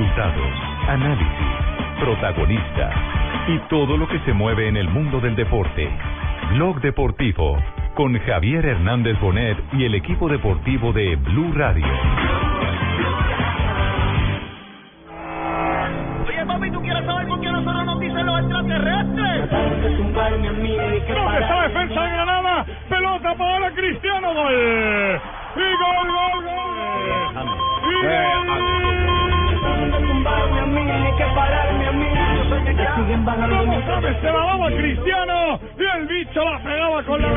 Resultados, análisis, protagonistas y todo lo que se mueve en el mundo del deporte. Blog Deportivo con Javier Hernández Bonet y el equipo deportivo de Blue Radio. Oye, papi, ¿tú quieres saber por qué nosotros nos dicen los extraterrestres? ¿Dónde está defensa de Granada? Pelota para Cristiano, gol. Y gol, gol, gol. Y gol. James se la daba Cristiano y el bicho la pegaba con la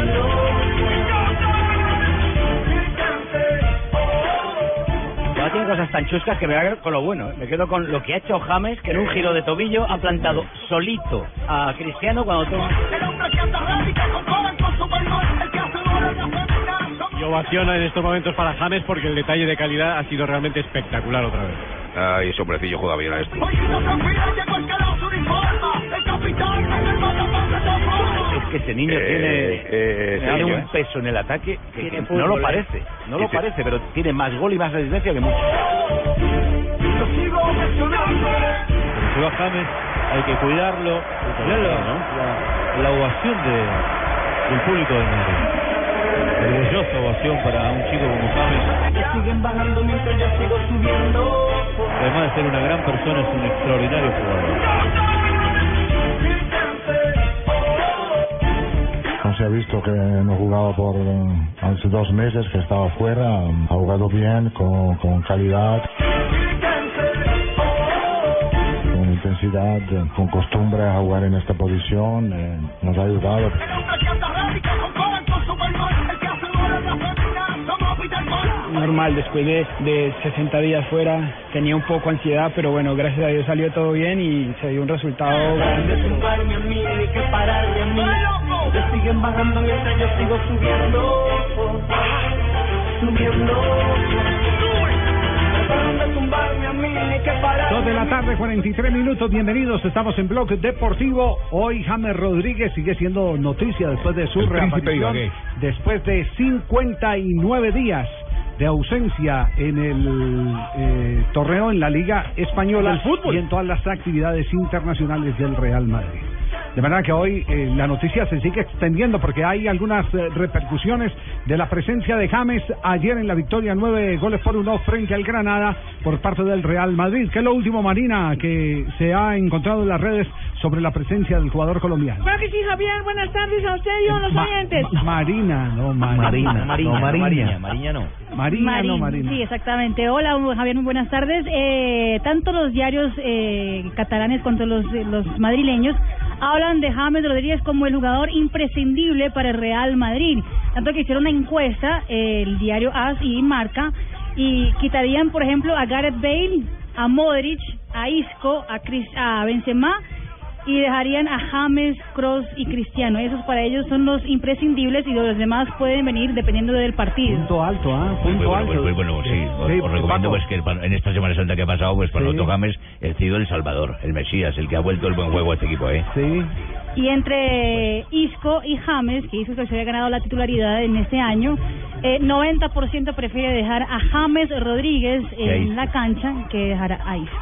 No tiene cosas tan chuscas que me voy a con lo bueno. ¿eh? Me quedo con lo que ha hecho James, que en un giro de tobillo ha plantado solito a Cristiano cuando toma. Y ovación en estos momentos para James porque el detalle de calidad ha sido realmente espectacular otra vez. Ay, ese hombrecillo juega bien a esto. Es que ese niño Eh, tiene, eh, tiene niño, un eh. peso en el ataque que, no lo ¿eh? parece, no lo parece, pero tiene más gol y más resistencia que muchos. Pero a James hay que cuidarlo. Mirá la, la, la ovación de, del público de Madrid. Orgullosa ovación para un chico como James. Siguen bajando mientras yo sigo subiendo. Además de ser una gran persona, es un extraordinario jugador. Se ha visto que no jugaba por eh, hace dos meses, que estaba fuera, ha jugado bien, con, con calidad, con intensidad, con costumbre a jugar en esta posición, eh, nos ha ayudado. normal después de, de 60 días fuera tenía un poco ansiedad pero bueno gracias a Dios salió todo bien y se dio un resultado grande pero- Se siguen bajando mientras yo sigo subiendo. Subiendo. Dos de la tarde, 43 minutos. Bienvenidos. Estamos en Blog Deportivo. Hoy James Rodríguez sigue siendo noticia después de su El reaparición. Después de 59 días de ausencia en el eh, torneo en la Liga Española y en todas las actividades internacionales del Real Madrid. De manera que hoy eh, la noticia se sigue extendiendo porque hay algunas eh, repercusiones de la presencia de James ayer en la victoria nueve goles por uno frente al Granada por parte del Real Madrid. ¿Qué es lo último, Marina, que se ha encontrado en las redes sobre la presencia del jugador colombiano? Claro que sí, Javier. Buenas tardes a usted y a los Ma- oyentes. Ma- Marina, no Marina. Marina, no, Mariña, Mariña. Mariña no. Marina, no Marín, Marina. Sí, exactamente. Hola, Javier, muy buenas tardes. Eh, tanto los diarios eh, catalanes cuanto los, eh, los madrileños hablan de James Rodríguez como el jugador imprescindible para el Real Madrid. Tanto que hicieron una encuesta, eh, el diario AS y Marca, y quitarían, por ejemplo, a Gareth Bale, a Modric, a Isco, a, a Benzema y dejarían a James, Cross y Cristiano. Esos para ellos son los imprescindibles y los demás pueden venir dependiendo del partido. Punto alto, ¿ah? Muy Punto bueno, alto. pues, muy bueno, sí. Os, Sí, os recomiendo pues que en esta Semana Santa que ha pasado, pues para Sí. Otto James, el sido el Salvador, el Mesías, el que ha vuelto el buen juego a este equipo, ¿eh? Sí. Y entre Isco y James, que Isco que se había ganado la titularidad en este año, eh, 90% prefiere dejar a James Rodríguez en la cancha que dejar a Isco.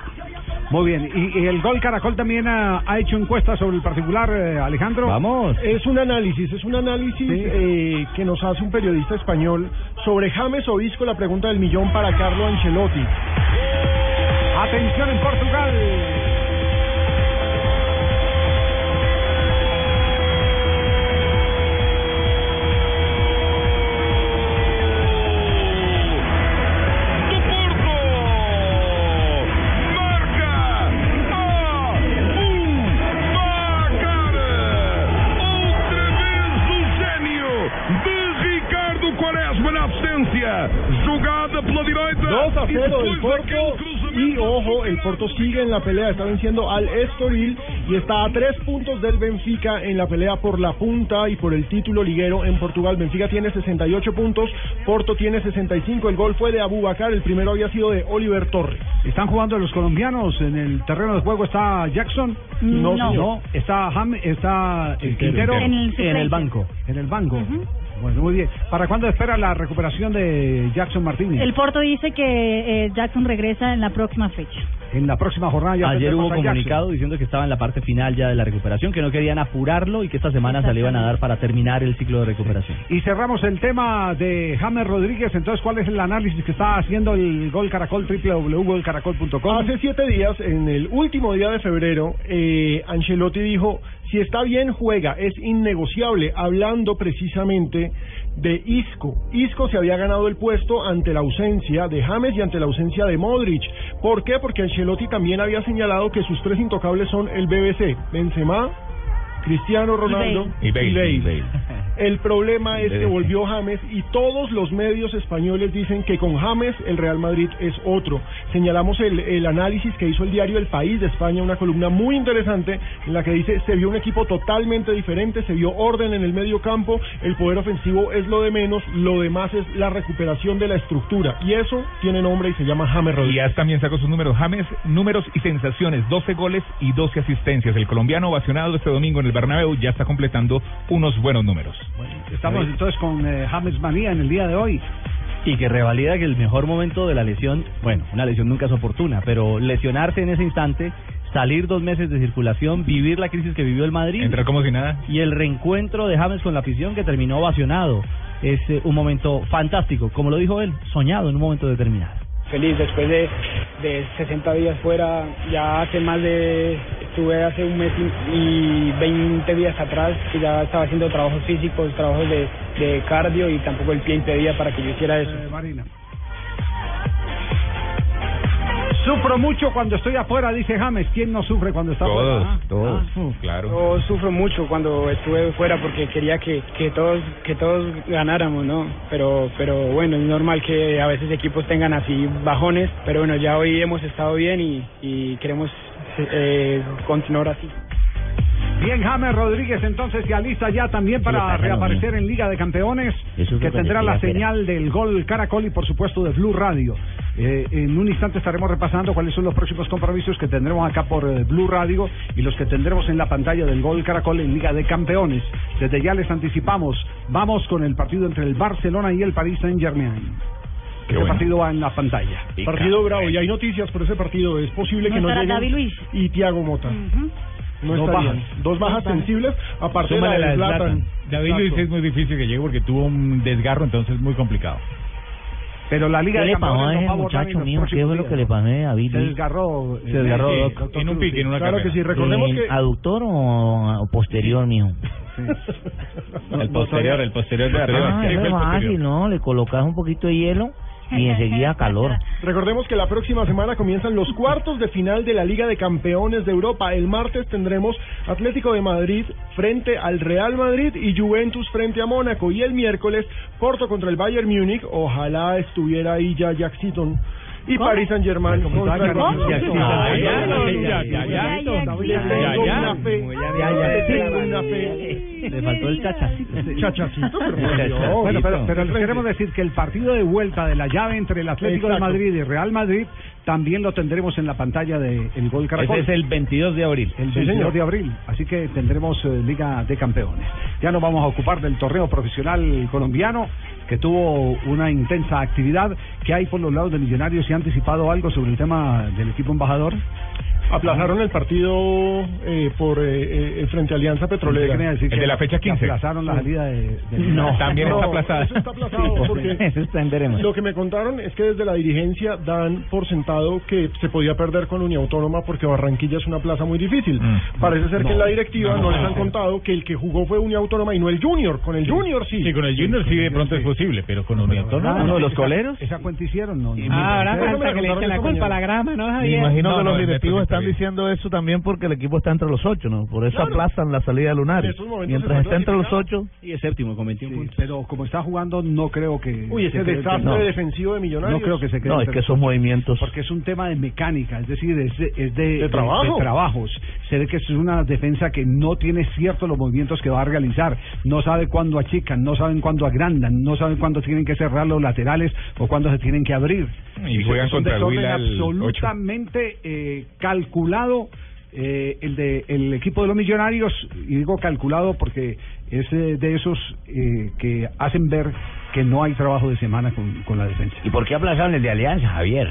Muy bien. ¿Y, y el Gol Caracol también ha, ha hecho encuestas sobre el particular, eh, Alejandro? Vamos. Es un análisis, es un análisis Sí. eh, que nos hace un periodista español sobre James Obisco, la pregunta del millón para Carlo Ancelotti. Atención en Portugal. 2 a 0 depois del Porto daquele cruzamento. y ojo, el Porto sigue en la pelea, está venciendo al Estoril y está a tres puntos del Benfica en la pelea por la punta y por el título liguero en Portugal. Benfica tiene 68 puntos, Porto tiene 65, el gol fue de Abubakar, el primero había sido de Oliver Torres. Están jugando los colombianos en el terreno de juego. Está Jackson. No, No. señor. Está Ham, está el Quintero En el banco. En el banco. Bueno, muy bien. ¿Para cuándo espera la recuperación de Jackson Martínez? El Porto dice que eh, Jackson regresa en la próxima fecha. en la próxima jornada ya Ayer hubo Jackson. comunicado diciendo que estaba en la parte final ya de la recuperación, que no querían apurarlo y que esta semana se le iban a dar para terminar el ciclo de recuperación. Y cerramos el tema de James Rodríguez. Entonces, ¿cuál es el análisis que está haciendo el Gol Caracol, www.golcaracol.com? Hace siete días, en el último día de febrero, eh, Ancelotti dijo, si está bien, juega, es innegociable, hablando precisamente de Isco. Isco se había ganado el puesto ante la ausencia de James y ante la ausencia de Modric. ¿Por qué? Porque Ancelotti también había señalado que sus tres intocables son el BBC, Benzema, Cristiano Ronaldo Y Bale. y Y Bale. El problema es que volvió James y todos los medios españoles dicen que con James el Real Madrid es otro. Señalamos el, el análisis que hizo el diario El País de España, una columna muy interesante en la que dice se vio un equipo totalmente diferente, se vio orden en el medio campo, el poder ofensivo es lo de menos, lo demás es la recuperación de la estructura y eso tiene nombre y se llama James Rodríguez. Y también sacó sus números. James, números y sensaciones, 12 goles y 12 asistencias. El colombiano ovacionado este domingo en el Bernabéu ya está completando unos buenos números. Estamos entonces con eh, James Manía en el día de hoy. Y que revalida que el mejor momento de la lesión, bueno, una lesión nunca es oportuna, pero lesionarse en ese instante, salir dos meses de circulación, vivir la crisis que vivió el Madrid. Entrar como si nada. Y el reencuentro de James con la afición que terminó ovacionado. Es eh, un momento fantástico, como lo dijo él, soñado en un momento determinado. Feliz después de, de 60 días fuera, ya hace más de, estuve hace un mes y, y 20 días atrás que ya estaba haciendo trabajos físicos, trabajos de, de cardio y tampoco el pie impedía para que yo hiciera eso. Marina. Sufro mucho cuando estoy afuera, dice James. ¿Quién no sufre cuando está Todos, afuera? Ah, todos, ah. claro. Yo sufro mucho cuando estuve fuera porque quería que, que todos que todos ganáramos, ¿no? Pero pero bueno, es normal que a veces equipos tengan así bajones, pero bueno, ya hoy hemos estado bien y, y queremos eh, continuar así. Bien, James Rodríguez entonces se alista ya también para pasa, reaparecer no, en Liga de Campeones, Eso que tendrá la señal del gol Caracol y por supuesto de Blue Radio. Eh, en un instante estaremos repasando cuáles son los próximos compromisos que tendremos acá por eh, Blue Radio y los que tendremos en la pantalla del gol Caracol en Liga de Campeones. Desde ya les anticipamos, vamos con el partido entre el Barcelona y el Paris Saint Germain. Este bueno. partido va en la pantalla. Partido bravo y hay noticias por ese partido. Es posible ¿No que no estará lleguen David Luiz? y Thiago Mota. No Dos estarían. bajas. Dos bajas sensibles, aparte de Súmale la de la de Zlatan. Zlatan. David Exacto. Luis es muy difícil que llegue porque tuvo un desgarro, entonces es muy complicado. Pero la Liga ¿Qué de le pasó a no ese en muchacho mío? ¿Qué fue lo que le ¿no? pasó a David Se desgarró. eh, Se desgarró, sí, Doc. doctor En un pique, en una Claro carrera. que sí, recordemos ¿En que... ¿Aductor o, o posterior, mijo? El posterior, el posterior de arriba. Ah, Sí, fue es fácil, ¿no? Le colocas un poquito de hielo y enseguida calor. Recordemos que la próxima semana comienzan los cuartos de final de la Liga de Campeones de Europa. El martes tendremos Atlético de Madrid frente al Real Madrid y Juventus frente a Mónaco. Y el miércoles Porto contra el Bayern Múnich. Ojalá estuviera ahí ya Jack Seaton. Y Paris Saint Germain contra el Le faltó el chachacito. Chachacito, pero. Bueno, pero, queremos decir que el partido de vuelta de la llave entre el Atlético de. Madrid y Real Madrid también lo tendremos en la pantalla de El Gol Caracol. Ese es el 22 de abril. el Sí, 22 señor. de abril, así que tendremos eh, Liga de Campeones. Ya nos vamos a ocupar del torneo profesional colombiano, que tuvo una intensa actividad. que hay por los lados de Millonarios? ¿Se ha anticipado algo sobre el tema del equipo embajador? Aplazaron el partido eh, por eh, eh, frente a Alianza Petrolera. Decir El de la fecha que 15. Aplazaron la salida de... de- No, También está aplazada. Eso está aplazado porque Eso está en veremos. lo que me contaron es que desde la dirigencia dan por sentado que se podía perder con Uniautónoma porque Barranquilla es una plaza muy difícil. Mm. Parece ser que en la directiva no, no, les no. han contado que el que jugó fue Uniautónoma y no el Junior. Con el Junior sí. Sí, con el Junior sí de pronto es posible, pero con Unión Ah, ¿Uno de los coleros? ¿Esa cuenta hicieron? No, no. Ah, ahora falta que le echen la culpa a la grama, ¿no, Me imagino No, que no, los directivos están bien. diciendo eso también porque el equipo está entre los ocho, ¿no? Por eso Claro. aplazan la salida de Lunares. Mientras está entre los ocho, Y es séptimo con 21 Sí, puntos. pero como está jugando, no creo que... Uy, ese desastre no, defensivo de Millonarios. no creo que se quede. no, es que esos movimientos. porque es un tema de mecánica, es decir, es de, es de, De trabajo. trabajos. Se ve que es una defensa que no tiene cierto los movimientos que va a realizar, no sabe cuándo achican, no saben cuándo agrandan, no saben cuándo tienen que cerrar los laterales o cuándo se tienen que abrir. Y juegan Es un contra el desorden absolutamente eh, calculado eh, el de el equipo de los millonarios y digo calculado porque es eh, de esos eh, que hacen ver que no hay trabajo de semana con, con la defensa. ¿Y por qué aplazaron el de Alianza, Javier?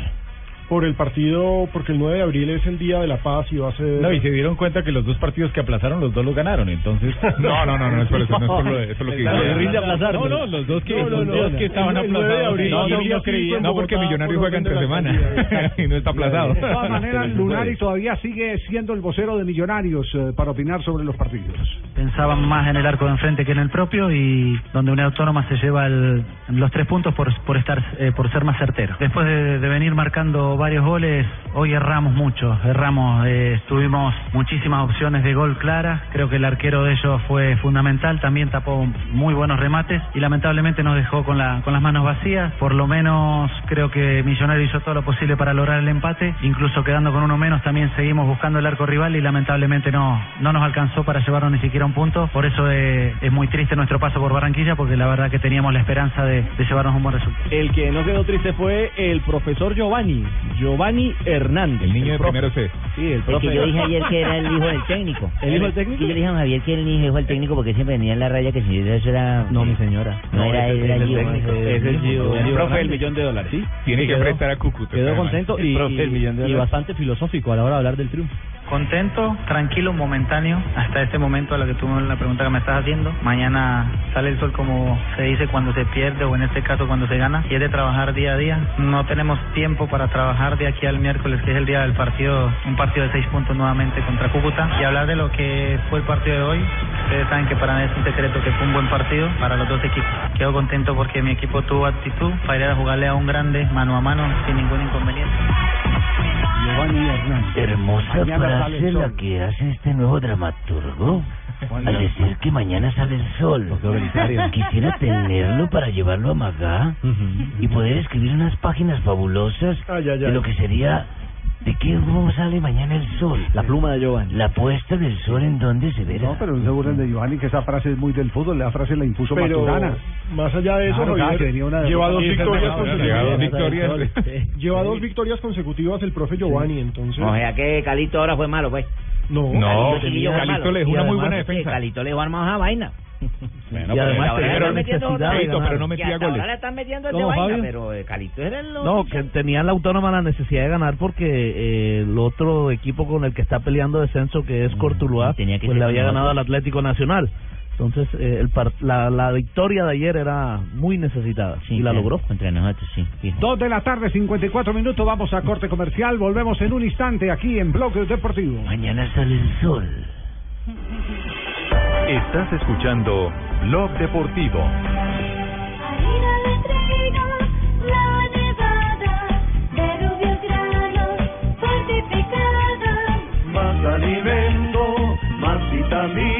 Por el partido, porque el 9 de abril es el Día de la Paz y va a ser... No, y se dieron cuenta que los dos partidos que aplazaron, los dos los ganaron, entonces... No, no, no, no es por eso, no es por lo, eso es lo que aplazar. No, no, los dos que, No, no, los dos que estaban aplazados. abril No, sería no, no cinco creía. en No, porque Millonarios juega entre semana y no está aplazado. De todas maneras, Lunari todavía sigue siendo el vocero de Millonarios eh, para opinar sobre los partidos. pensaban más en el arco de enfrente que en el propio y donde una autónoma se lleva el- los tres puntos por, por estar eh, por ser más certero. Después de, de venir marcando varios goles, hoy erramos mucho, erramos, eh, tuvimos muchísimas opciones de gol claras, creo que el arquero de ellos fue fundamental, también tapó muy buenos remates y lamentablemente nos dejó con, la, con las manos vacías, por lo menos creo que Millonario hizo todo lo posible para lograr el empate, incluso quedando con uno menos también seguimos buscando el arco rival y lamentablemente no, no nos alcanzó para llevarnos ni siquiera un punto, por eso eh, es muy triste nuestro paso por Barranquilla porque la verdad que teníamos la esperanza de, de llevarnos un buen resultado. El que no quedó triste fue el profesor Giovanni, Giovanni Hernández. El niño de profe. primero C. Sí, el Porque profe. yo dije ayer que era el hijo del técnico. ¿El hijo del técnico? Y yo le dije a Javier que era el hijo del técnico porque siempre venía en la raya que si eso era... No, mi señora. No, era ese- él, era Gio, técnico. ese- Es el Gio. el El profe del millón de dólares. Sí. Tiene Sí, que quedó- prestar a Cúcuta. Quedó contento El y, profe del y- millón de y dólares. bastante filosófico a la hora de hablar del triunfo. Contento, tranquilo, momentáneo, hasta este momento a la que tú la pregunta que me estás haciendo. Mañana sale el sol como se dice cuando se pierde o en este caso cuando se gana y es de trabajar día a día. No tenemos tiempo para trabajar de aquí al miércoles que es el día del partido, un partido de seis puntos nuevamente contra Cúcuta y hablar de lo que fue el partido de hoy. Ustedes saben que para mí es un secreto que fue un buen partido para los dos equipos. Quedo contento porque mi equipo tuvo actitud para ir a jugarle a un grande mano a mano sin ningún inconveniente. Giovanni Hernández. Hermosa frase la que hace este nuevo dramaturgo. Al decir que mañana sale el sol. Quisiera tenerlo para llevarlo a Magá y poder escribir unas páginas fabulosas de lo que sería de qué cómo sale mañana el sol. La pluma de Giovanni. La puesta del sol en dónde se verá. No, pero seguro el de Giovanni que esa frase es muy del fútbol, la frase la impuso Pero Maturana. más allá de eso, Claro, Javier, lleva dos victorias consecutivas. Lleva dos victorias consecutivas el profe Giovanni, entonces. O sea que Calito ahora fue malo, pues. No, No, Calito le dejó una muy buena defensa. Calito le dejó armado esa vaina. Bueno, Y además pero, tenía pero, Calixto, ganar. pero no metía ahora goles. le están metiendo el de vaina, pero eh, Calito era el... No, que tenían la autónoma la necesidad de ganar porque eh, el otro equipo con el que está peleando descenso, que es Cortuluá, tenía que pues le había ganado al Atlético Nacional. Entonces, eh, el par- la, la victoria de ayer era muy necesitada y la logró. Contra nosotros, sí. Dos de la tarde, 54 minutos, vamos a corte comercial, volvemos en un instante aquí en Bloque Deportivo. Mañana sale el sol. Estás escuchando Blog Deportivo. Más alimento, más vitamina,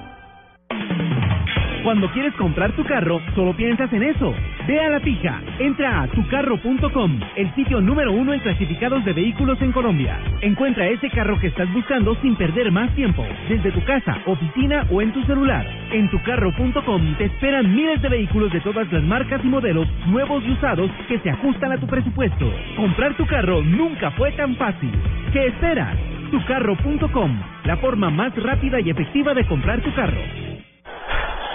Cuando quieres comprar tu carro, solo piensas en eso. Ve a la fija. Entra a tucarro.com, el sitio número uno en clasificados de vehículos en Colombia. Encuentra ese carro que estás buscando sin perder más tiempo, desde tu casa, oficina o en tu celular. En tucarro.com te esperan miles de vehículos de todas las marcas y modelos, nuevos y usados, que se ajustan a tu presupuesto. Comprar tu carro nunca fue tan fácil. ¿Qué esperas? Tucarro.com, la forma más rápida y efectiva de comprar tu carro.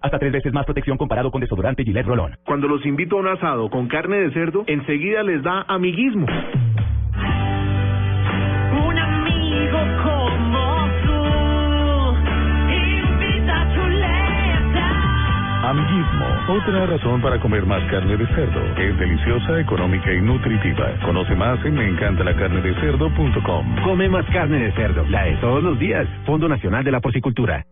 Hasta tres veces más protección comparado con desodorante Gillette Rolón. Cuando los invito a un asado con carne de cerdo, enseguida les da amiguismo. Un amigo como tú, invita chuleta. Amiguismo, otra razón para comer más carne de cerdo. Es deliciosa, económica y nutritiva. Conoce más en meencantalacarnedecerdo.com. Come más carne de cerdo, la de todos los días. Fondo Nacional de la Porcicultura.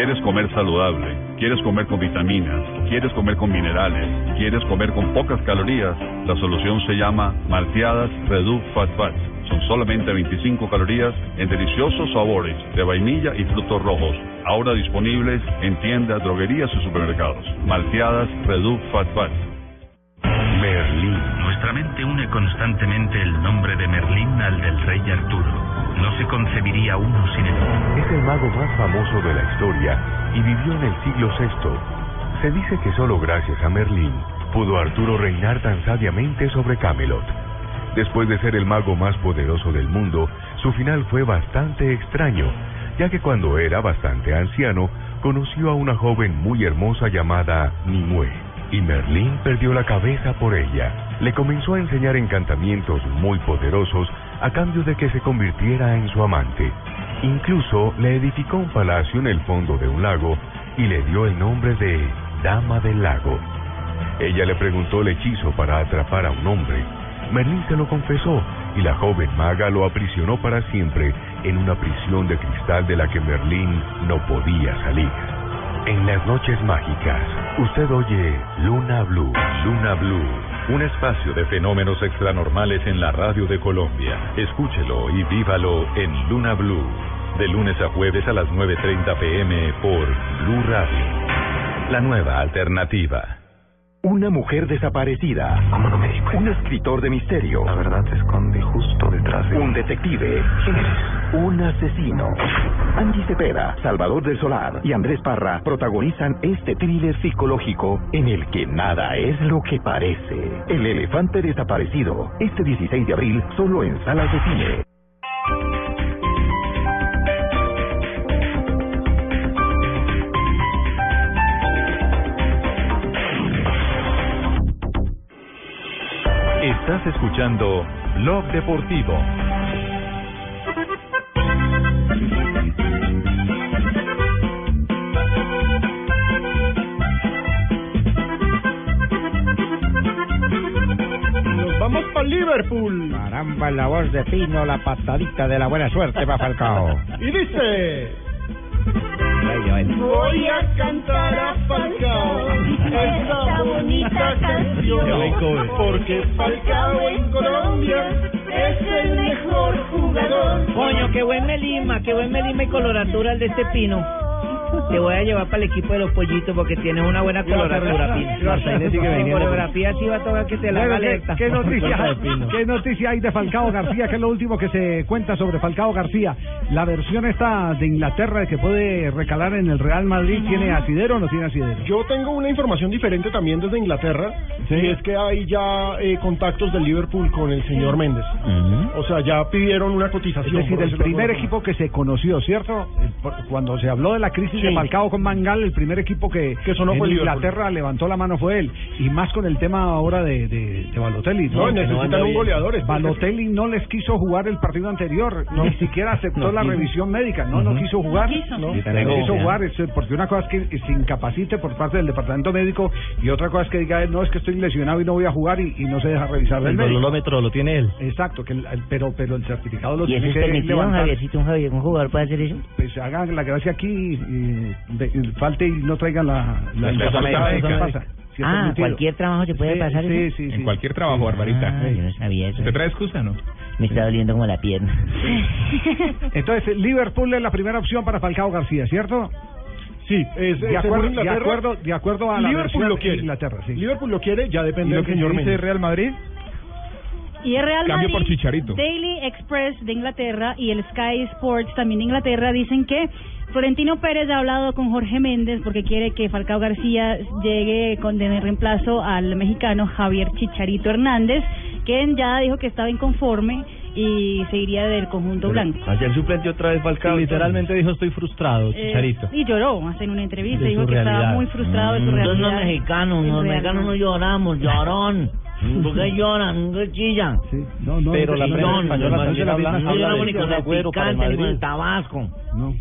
¿Quieres comer saludable? ¿Quieres comer con vitaminas? ¿Quieres comer con minerales? ¿Quieres comer con pocas calorías? La solución se llama Malteadas Reduc Fat Fats. Son solamente 25 calorías en deliciosos sabores de vainilla y frutos rojos. Ahora disponibles en tiendas, droguerías y supermercados. Malteadas Reduc Fat Fats. Merlín. Nuestra mente une constantemente el nombre de Merlín al del rey Arturo. No se concebiría uno sin él. Es el mago más famoso de la historia y vivió en el siglo VI. Se dice que solo gracias a Merlín pudo Arturo reinar tan sabiamente sobre Camelot. Después de ser el mago más poderoso del mundo, su final fue bastante extraño, ya que cuando era bastante anciano, conoció a una joven muy hermosa llamada Nimue, y Merlín perdió la cabeza por ella. Le comenzó a enseñar encantamientos muy poderosos a cambio de que se convirtiera en su amante. Incluso le edificó un palacio en el fondo de un lago y le dio el nombre de Dama del Lago. Ella le preguntó el hechizo para atrapar a un hombre. Merlín se lo confesó y la joven maga lo aprisionó para siempre en una prisión de cristal de la que Merlín no podía salir. En las noches mágicas, usted oye Luna Blue. Luna Blue, un espacio de fenómenos extranormales en la radio de Colombia. Escúchelo y vívalo en Luna Blue, de lunes a jueves a las 9.30 pm por Blue Radio. La nueva alternativa. Una mujer desaparecida. Un escritor de misterio. La verdad se esconde justo detrás de Un detective. ¿Quién eres? Un asesino. Angie Cepeda, Salvador del Solar y Andrés Parra protagonizan este thriller psicológico en el que nada es lo que parece. El elefante desaparecido. Este 16 de abril solo en salas de cine. Estás escuchando Blog Deportivo. Liverpool. Caramba, la voz de Pino, la patadita de la buena suerte para Falcao. Y dice... Voy a cantar a Falcao esta bonita canción porque Falcao en Colombia es el mejor jugador. Coño, qué buen melima, qué buen melima y coloratura el de este pino. Te voy a llevar para el equipo de los pollitos porque tienes una buena coloratura, Pino. Coreografía sí va a tocar que te la haga ¿qué, noticia, de. ¿Qué noticia hay de Falcao García? ¿Qué es lo último que se cuenta sobre Falcao García? La versión esta de Inglaterra de que puede recalar en el Real Madrid, ¿tiene asidero o no tiene asidero? Yo tengo una información diferente también desde Inglaterra y es que hay ya eh, contactos del Liverpool con el señor Méndez. O sea, ya pidieron una Es cotización. decir, por el de primer equipo que se conoció, ¿cierto? Por- Cuando se habló de la crisis de Sí. Falcao con Mangal, el primer equipo que, sonó en fue Liverpool. Inglaterra levantó la mano fue él. Y más con el tema ahora de, de, de Balotelli. No, Que necesitan un goleador, es que- Balotelli no les quiso jugar el partido anterior, ni siquiera aceptó No la quiso. revisión médica, no, no quiso jugar. No quiso. No, no jugar, es- porque una cosa es que se incapacite por parte del departamento médico y otra cosa es que diga, no, es que estoy lesionado y no voy a jugar y, y no se deja revisar del El médico. lo tiene él. Exacto, que el- el- pero pero el certificado lo ¿Y tiene es que permitido, levantar. Javiercito, un, Javier, un jugador puede hacer eso? Pues hagan la gracia aquí y, y de- falte y no traigan la, la. ¿qué pasa? Si ah, permitido. cualquier trabajo se puede Sí, pasar sí, eso? sí, sí. En cualquier trabajo, Barbarita. Ah, yo no sabía eso. ¿Te trae excusa no? Me está doliendo como la pierna. Entonces, Liverpool es la primera opción para Falcao García, ¿cierto? Sí, es, de acuerdo, de acuerdo, de acuerdo a la Liverpool lo de quiere. Inglaterra, sí. Liverpool lo quiere, ya depende ¿Y lo del que señor dice. Real Madrid? Y el Real Cambio Madrid, por Chicharito. Daily Express de Inglaterra y el Sky Sports también de Inglaterra dicen que Florentino Pérez ha hablado con Jorge Méndez porque quiere que Falcao García llegue con de reemplazo al mexicano Javier Chicharito Hernández, quien ya dijo que estaba inconforme y se iría del conjunto blanco. Ayer suplente otra vez Falcao. Literalmente dijo estoy frustrado, Eh, Chicharito. y lloró hace en una entrevista, De dijo su que estaba realidad. muy frustrado de su Mm, realidad. Entonces los mexicanos, los mexicanos no lloramos, llorón. ¿Por qué lloran? ¿Qué chillan? no, no, Pero la no, prensa no, española no, no, no, No picante ni con Madrid. el tabasco. No.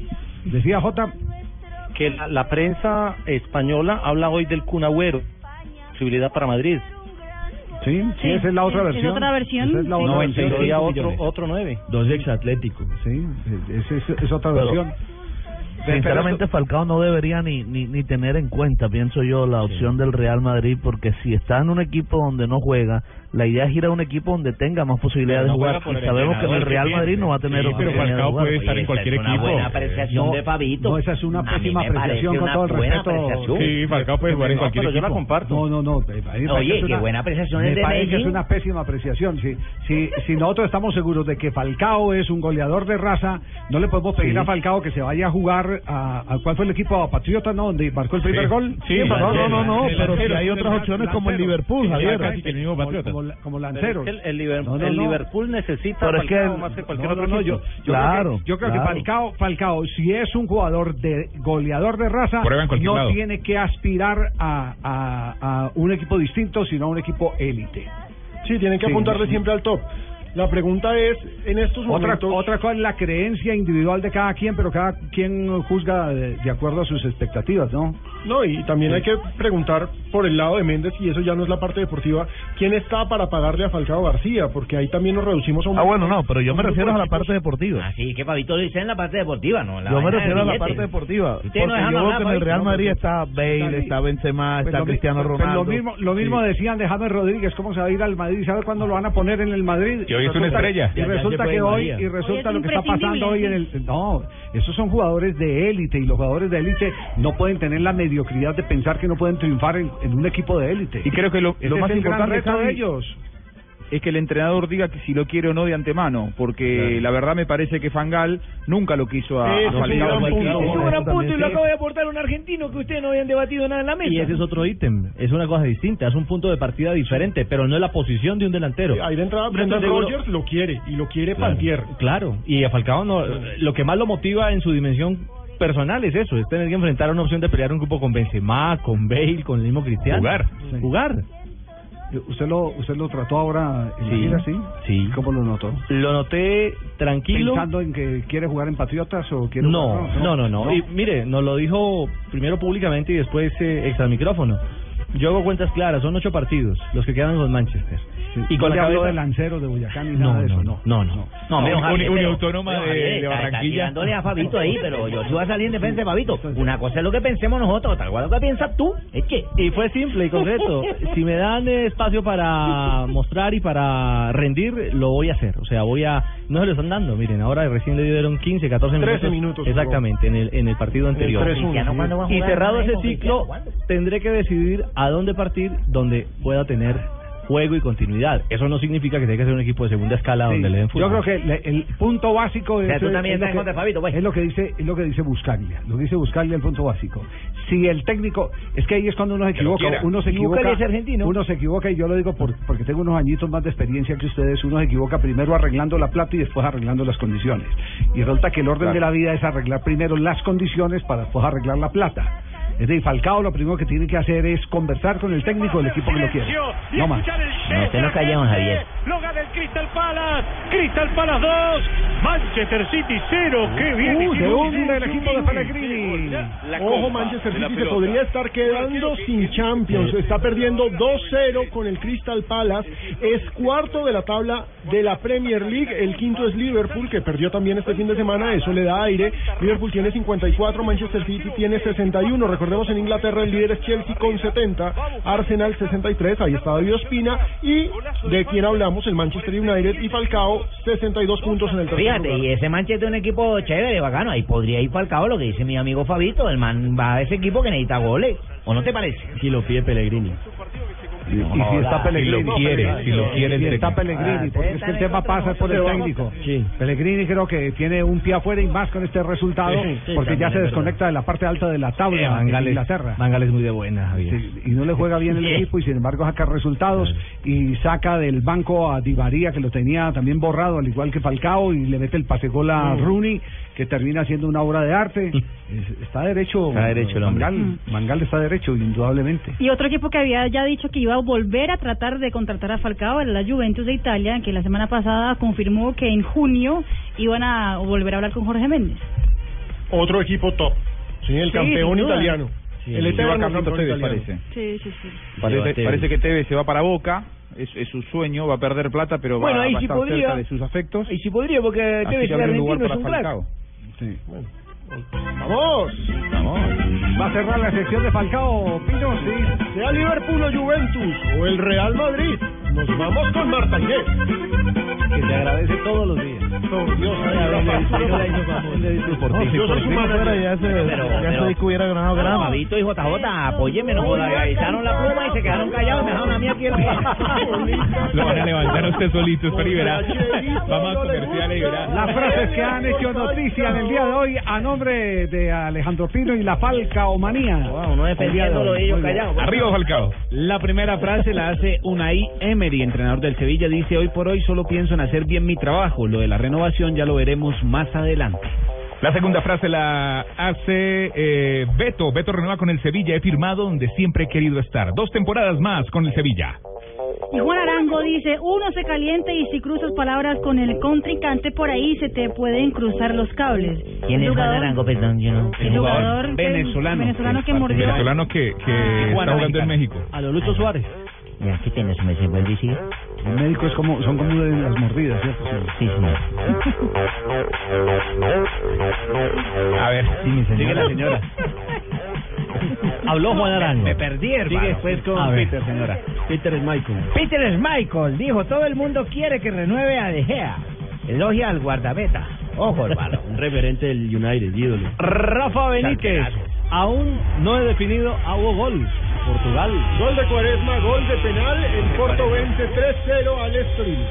Decía J. que la, la prensa española habla hoy del Kun Agüero, posibilidad para Madrid. Sí, sí, esa es la otra es versión. otra versión, Esa es la sí. otra No, versión. sería otro, otro nueve. Dos ex Atlético. Sí, es, es, es otra Pero- versión. Sinceramente, Falcao no debería ni, ni, ni tener en cuenta, pienso yo, la opción del Real Madrid, porque si está en un equipo donde no juega, la idea es ir a un equipo donde tenga más posibilidades de jugar. Y sabemos que en el Real Madrid no va a tener Sí, pero Falcao puede estar en cualquier es una equipo. buena apreciación No, de Fabito. no, esa es una pésima apreciación con todo el respeto. Sí, Falcao puede jugar en No, cualquier pero yo la equipo. comparto. No, no, no. Oye, que es qué una- buena apreciación el de parece es una pésima apreciación. Si, si, si nosotros estamos seguros de que Falcao es un goleador de raza, no le podemos pedir Sí. a Falcao que se vaya a jugar a, a ¿cuál fue el equipo? A Patriota, ¿no? Donde marcó el primer Sí. gol. Sí, no, no, no, pero si hay otras opciones como el. Liverpool, Sí, Javier. casi que el mismo Patriota. Como, como lanceros. Pero es que el, el Liber- No, no, el no. Liverpool necesita Pero es que más que cualquier otro equipo. yo, yo creo que, yo creo que Falcao, Falcao, si es un jugador de goleador de raza, no lado. tiene que aspirar a, a, a un equipo distinto, sino a un equipo élite. Sí, tienen que Sí, apuntarle sí. siempre al top. La pregunta es, en estos Otra, momentos... otra cosa es la creencia individual de cada quien, pero cada quien juzga de, de acuerdo a sus expectativas, ¿no? No, y también hay que preguntar por el lado de Méndez, y eso ya no es la parte deportiva, ¿quién está para pagarle a Falcao García? Porque ahí también nos reducimos a un... Ah, bueno, no, pero yo me refiero a la parte deportiva. Así que Fabito lo dice en la parte deportiva, ¿no? La Yo me refiero a la parte deportiva. Porque no yo que en el. Real Madrid está Está Bale, está Benzema, Pues está Cristiano pues Ronaldo. Lo mismo, lo mismo Sí. decían de James Rodríguez, cómo se va a ir al Madrid, ¿sabe cuándo lo van a poner en el Madrid? Y hoy es una estrella. Y resulta que hoy, y resulta lo que está pasando hoy en el... No, esos son jugadores de élite y los jugadores de élite no pueden tener la mediocridad de pensar que no pueden triunfar en, en un equipo de élite. Y creo que lo, lo más importante de ellos. Es que el entrenador diga que si lo quiere o no de antemano, porque la verdad me parece que Fangal nunca lo quiso a, a Ese es un Falcao. gran punto. Ese Es un gran punto y lo sí. acaba de aportar un argentino que ustedes no habían debatido nada en la mesa. Y ese es otro ítem, es una cosa distinta, es un punto de partida diferente, pero no es la posición de un delantero. Ahí de entrada, Brendan Rodgers lo quiere, y lo quiere Claro, Pantier. Claro, y a Falcao no, lo que más lo motiva en su dimensión personal es eso, es tener que enfrentar una opción de pelear un grupo con Benzema, con Bale, con el mismo Cristiano. Jugar. Jugar. ¿Usted lo, usted lo trató ahora en Sí, sí? sí. ¿Cómo lo notó? Lo noté tranquilo. ¿Pensando en que quiere jugar en Patriotas o quiere No, jugar- no, no, no. Y mire, nos lo dijo primero públicamente y después eh, extra micrófono. Yo hago cuentas claras, son ocho partidos los que quedan con Manchester. Y con la cabeza- de lanceros de Boyacá ni No, nada de eso, no, no. no, no. Uniautónoma de- Javier, de Barranquilla. tirándole a Fabito ahí, pero yo sí voy a salir en defensa de Fabito. Una cosa es lo que pensemos nosotros, tal cual lo que piensas tú. Es que... Y fue simple y concreto. Si me dan eh, espacio para mostrar y para rendir, lo voy a hacer. O sea, voy a... No se lo están dando. Miren, ahora recién le dieron 15, 14 minutos. 13 minutos, Exactamente, en el, en el partido el anterior. 3-1, Cristiano, ¿cuándo va a Y jugar? cerrado ese ¿Con ciclo, tendré que decidir a dónde partir donde pueda tener juego y continuidad. Eso no significa que tenga que ser un equipo de segunda escala Sí, donde le den fútbol. Yo creo que le- el punto básico es, sea, tú también es lo estás que- Fabito, pues. es lo que dice es lo que dice Buscaglia, lo que dice Buscaglia el punto básico. Si el técnico es que ahí es cuando uno se equivoca, uno se equivoca, es argentino. uno se equivoca y yo lo digo por- porque tengo unos añitos más de experiencia que ustedes, uno se equivoca primero arreglando la plata y después arreglando las condiciones. Y resulta que el orden Claro. de la vida es arreglar primero las condiciones para después arreglar la plata. Es decir, Falcao lo primero que tiene que hacer es conversar con el técnico del equipo que lo quiere. No más. No, usted no callamos, Javier. Loga del Crystal Palace. Crystal Palace 2. Manchester City 0. Qué bien. Uh, se hunde el equipo de Pellegrini. Ojo, Manchester City se podría estar quedando sin Champions. Está perdiendo 2-0 con el Crystal Palace. Es cuarto de la tabla de la Premier League. El quinto es Liverpool, que perdió también este fin de semana. Eso le da aire. Liverpool tiene 54, Manchester City tiene 61. Recordemos en Inglaterra el líder es Chelsea con 70, Arsenal 63. Ahí está David Ospina. Y de quién hablamos, el Manchester United y Falcao, 62 puntos en el tercer Fíjate, lugar. y ese Manchester es un equipo chévere, bacano. Ahí podría ir Falcao, lo que dice mi amigo Fabito. El man va a ese equipo que necesita goles. ¿O no te parece? Y lo pide Pellegrini. Y, y si está Pellegrini, Si lo quiere, si lo quiere el si está. Pellegrini, porque es que el tema pasa por el técnico. Pellegrini creo que tiene un pie afuera y más con este resultado, Sí, sí, porque ya se es desconecta de la parte alta de la tabla Eh, en Van Gaal es- Inglaterra. Van Gaal es muy de buena, Javier. Sí, y no le juega bien el Sí. equipo y sin embargo saca resultados y saca del banco a Di María que lo tenía también borrado al igual que Falcao y le mete el pase gol a Mm. Rooney que termina siendo una obra de arte Es- está derecho Está derecho el hombre. Gaal, Van Gaal está derecho indudablemente Y otro equipo que había ya dicho que iba a volver a tratar de contratar a Falcao era la Juventus de Italia, que la semana pasada confirmó que en junio iban a volver a hablar con Jorge Méndez. Otro equipo top. Sí, el Sí, campeón italiano. Sí, el campeando campeón Tevez, parece. Sí, sí, sí. Parece, Tevez. parece que Tevez se va para Boca, es, es su sueño, va a perder plata, pero Bueno, va, ahí va a sí estar podría. cerca de sus afectos. Ahí sí podría, porque Tevez argentino, es un crack. Vamos. Vamos. ¿Va a cerrar la sección de Falcao, Pino? Sí. Sea Liverpool o Juventus o el Real Madrid. Nos vamos con Marta Inés. Que te agradece todos los días. Por Dios, Yo soy su manager. ya se que hubiera ganado grama. Fabito y JJ, apóyeme, no jodan, alzaron la pluma y se quedaron callados, me dejaron a mí aquí el Lo van a levantar usted solito, espera y verá. Vamos a comercial y verá. Las frases que han hecho noticia en el día de hoy a nombre de Alejandro Pino y la Falcaomanía. Wow, no defendiéndolo ellos callados. Arriba, Falcao. La primera frase la hace Unai Emery, entrenador del Sevilla. Dice, hoy por hoy solo pienso en hacer bien mi trabajo. Lo de la renovación ya lo veremos más adelante. La segunda frase la hace eh, Beto. Beto renueva con el Sevilla. He firmado donde siempre he querido estar. Dos temporadas más con el Sevilla. Y Juan Arango dice, uno se calienta y si cruzas palabras con el contrincante por ahí se te pueden cruzar los cables. ¿Quién es Juan jugador- Arango? Perdón, yo no. El jugador venezolano. venezolano que mordió. Venezolano que, que está jugando en México. A lo Lucho Suárez. Ya, ¿qué tienes? ¿Me se vuelve y sigue? Los médicos como, son como de las mordidas, ¿cierto? Sí, señor. A ver, Sigue la señora. Habló Juan Arango. Me perdí, hermano. Sigue después con A ver. Peter, señora. Peter es Michael. Peter Schmeichel dijo, todo el mundo quiere que renueve a De Gea. Elogia al guardameta. Ojo, hermano. Un referente del United, ídolo. Rafa Benítez. Aún no he definido a Hugo Gol. Portugal. Gol de Cuaresma, gol de penal. El Porto vence 3-0 al Estoril.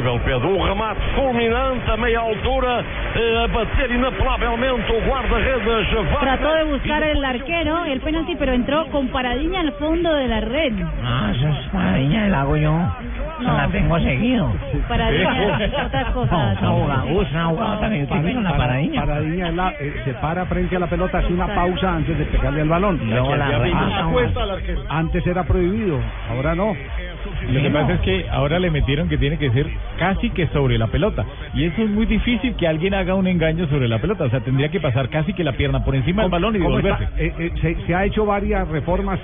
Impossível, Pedro. Um remate fulminante a meia altura, eh, a bater inapelavelmente o guarda-redes Trató de Wagner. buscar el arquero el penalti, pero entró con paradilla al fondo de la red. Ah, esa es paradilla la hago yo. No. la tengo seguido. Paradilla, otras cosas. No, una jugada, una también utilizo la paradilla. Paradilla es la- eh, se para frente a la pelota, hace una pausa antes de pegarle al balón. Y luego la rebaja. Antes era prohibido, ahora no. Lo que pasa es que ahora le metieron que tiene que ser casi que sobre la pelota. Y eso es muy difícil que alguien haga un engaño sobre la pelota. O sea, tendría que pasar casi que la pierna por encima del balón y ¿Cómo devolverse. Eh, eh, se, se ha hecho varias reformas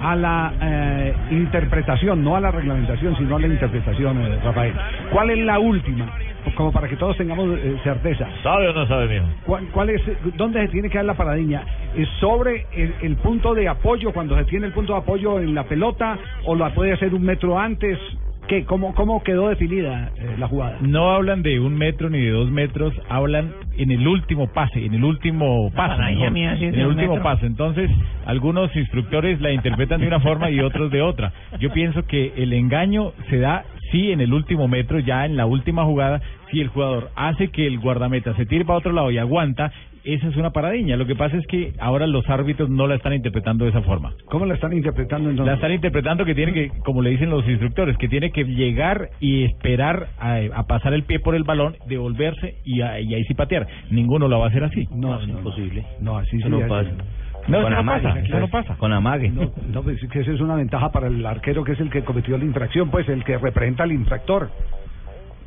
a la eh, interpretación, no a la reglamentación, sino a la interpretación, eh, Rafael. ¿Cuál es la última? Como para que todos tengamos eh, certeza. ¿Sabe o no sabe, mijo? ¿Cuál, cuál es, ¿Dónde se tiene que dar la paradiña? ¿Es sobre el, el punto de apoyo, cuando se tiene el punto de apoyo en la pelota, o la puede hacer un metro antes? ¿Qué? ¿Cómo, cómo quedó definida eh, la jugada? No hablan de un metro ni de dos metros, hablan en el último pase, en el último paso. paradilla mejor, mía sí es en el último metro. paso. Entonces, algunos instructores la interpretan de una forma y otros de otra. Yo pienso que el engaño se da sí en el último metro, ya en la última jugada, si el jugador hace que el guardameta se tire para otro lado y aguanta, esa es una paradiña. Lo que pasa es que ahora los árbitros no la están interpretando de esa forma. ¿Cómo la están interpretando entonces? La están interpretando que tiene que, como le dicen los instructores, que tiene que llegar y esperar a, a pasar el pie por el balón, devolverse y, a- y ahí sí patear. Ninguno lo va a hacer así. No, es imposible. No, así Eso sí no pasa. No, Con no amague, pasa, eso claro. no pasa. Con amague. No, no, pues es que esa es una ventaja para el arquero que es el que cometió la infracción, pues el que representa al infractor.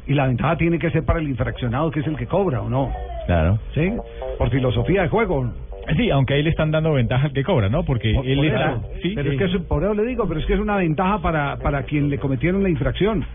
Y la ventaja tiene que ser para el infraccionado, que es el que cobra, ¿o no? Claro. ¿Sí? Por filosofía de juego. Sí, aunque ahí le están dando ventaja al que cobra, ¿no? Porque Por- él por está... eso. sí, pero es que es, por eso le digo, pero es que es una ventaja para, para quien le cometieron la infracción.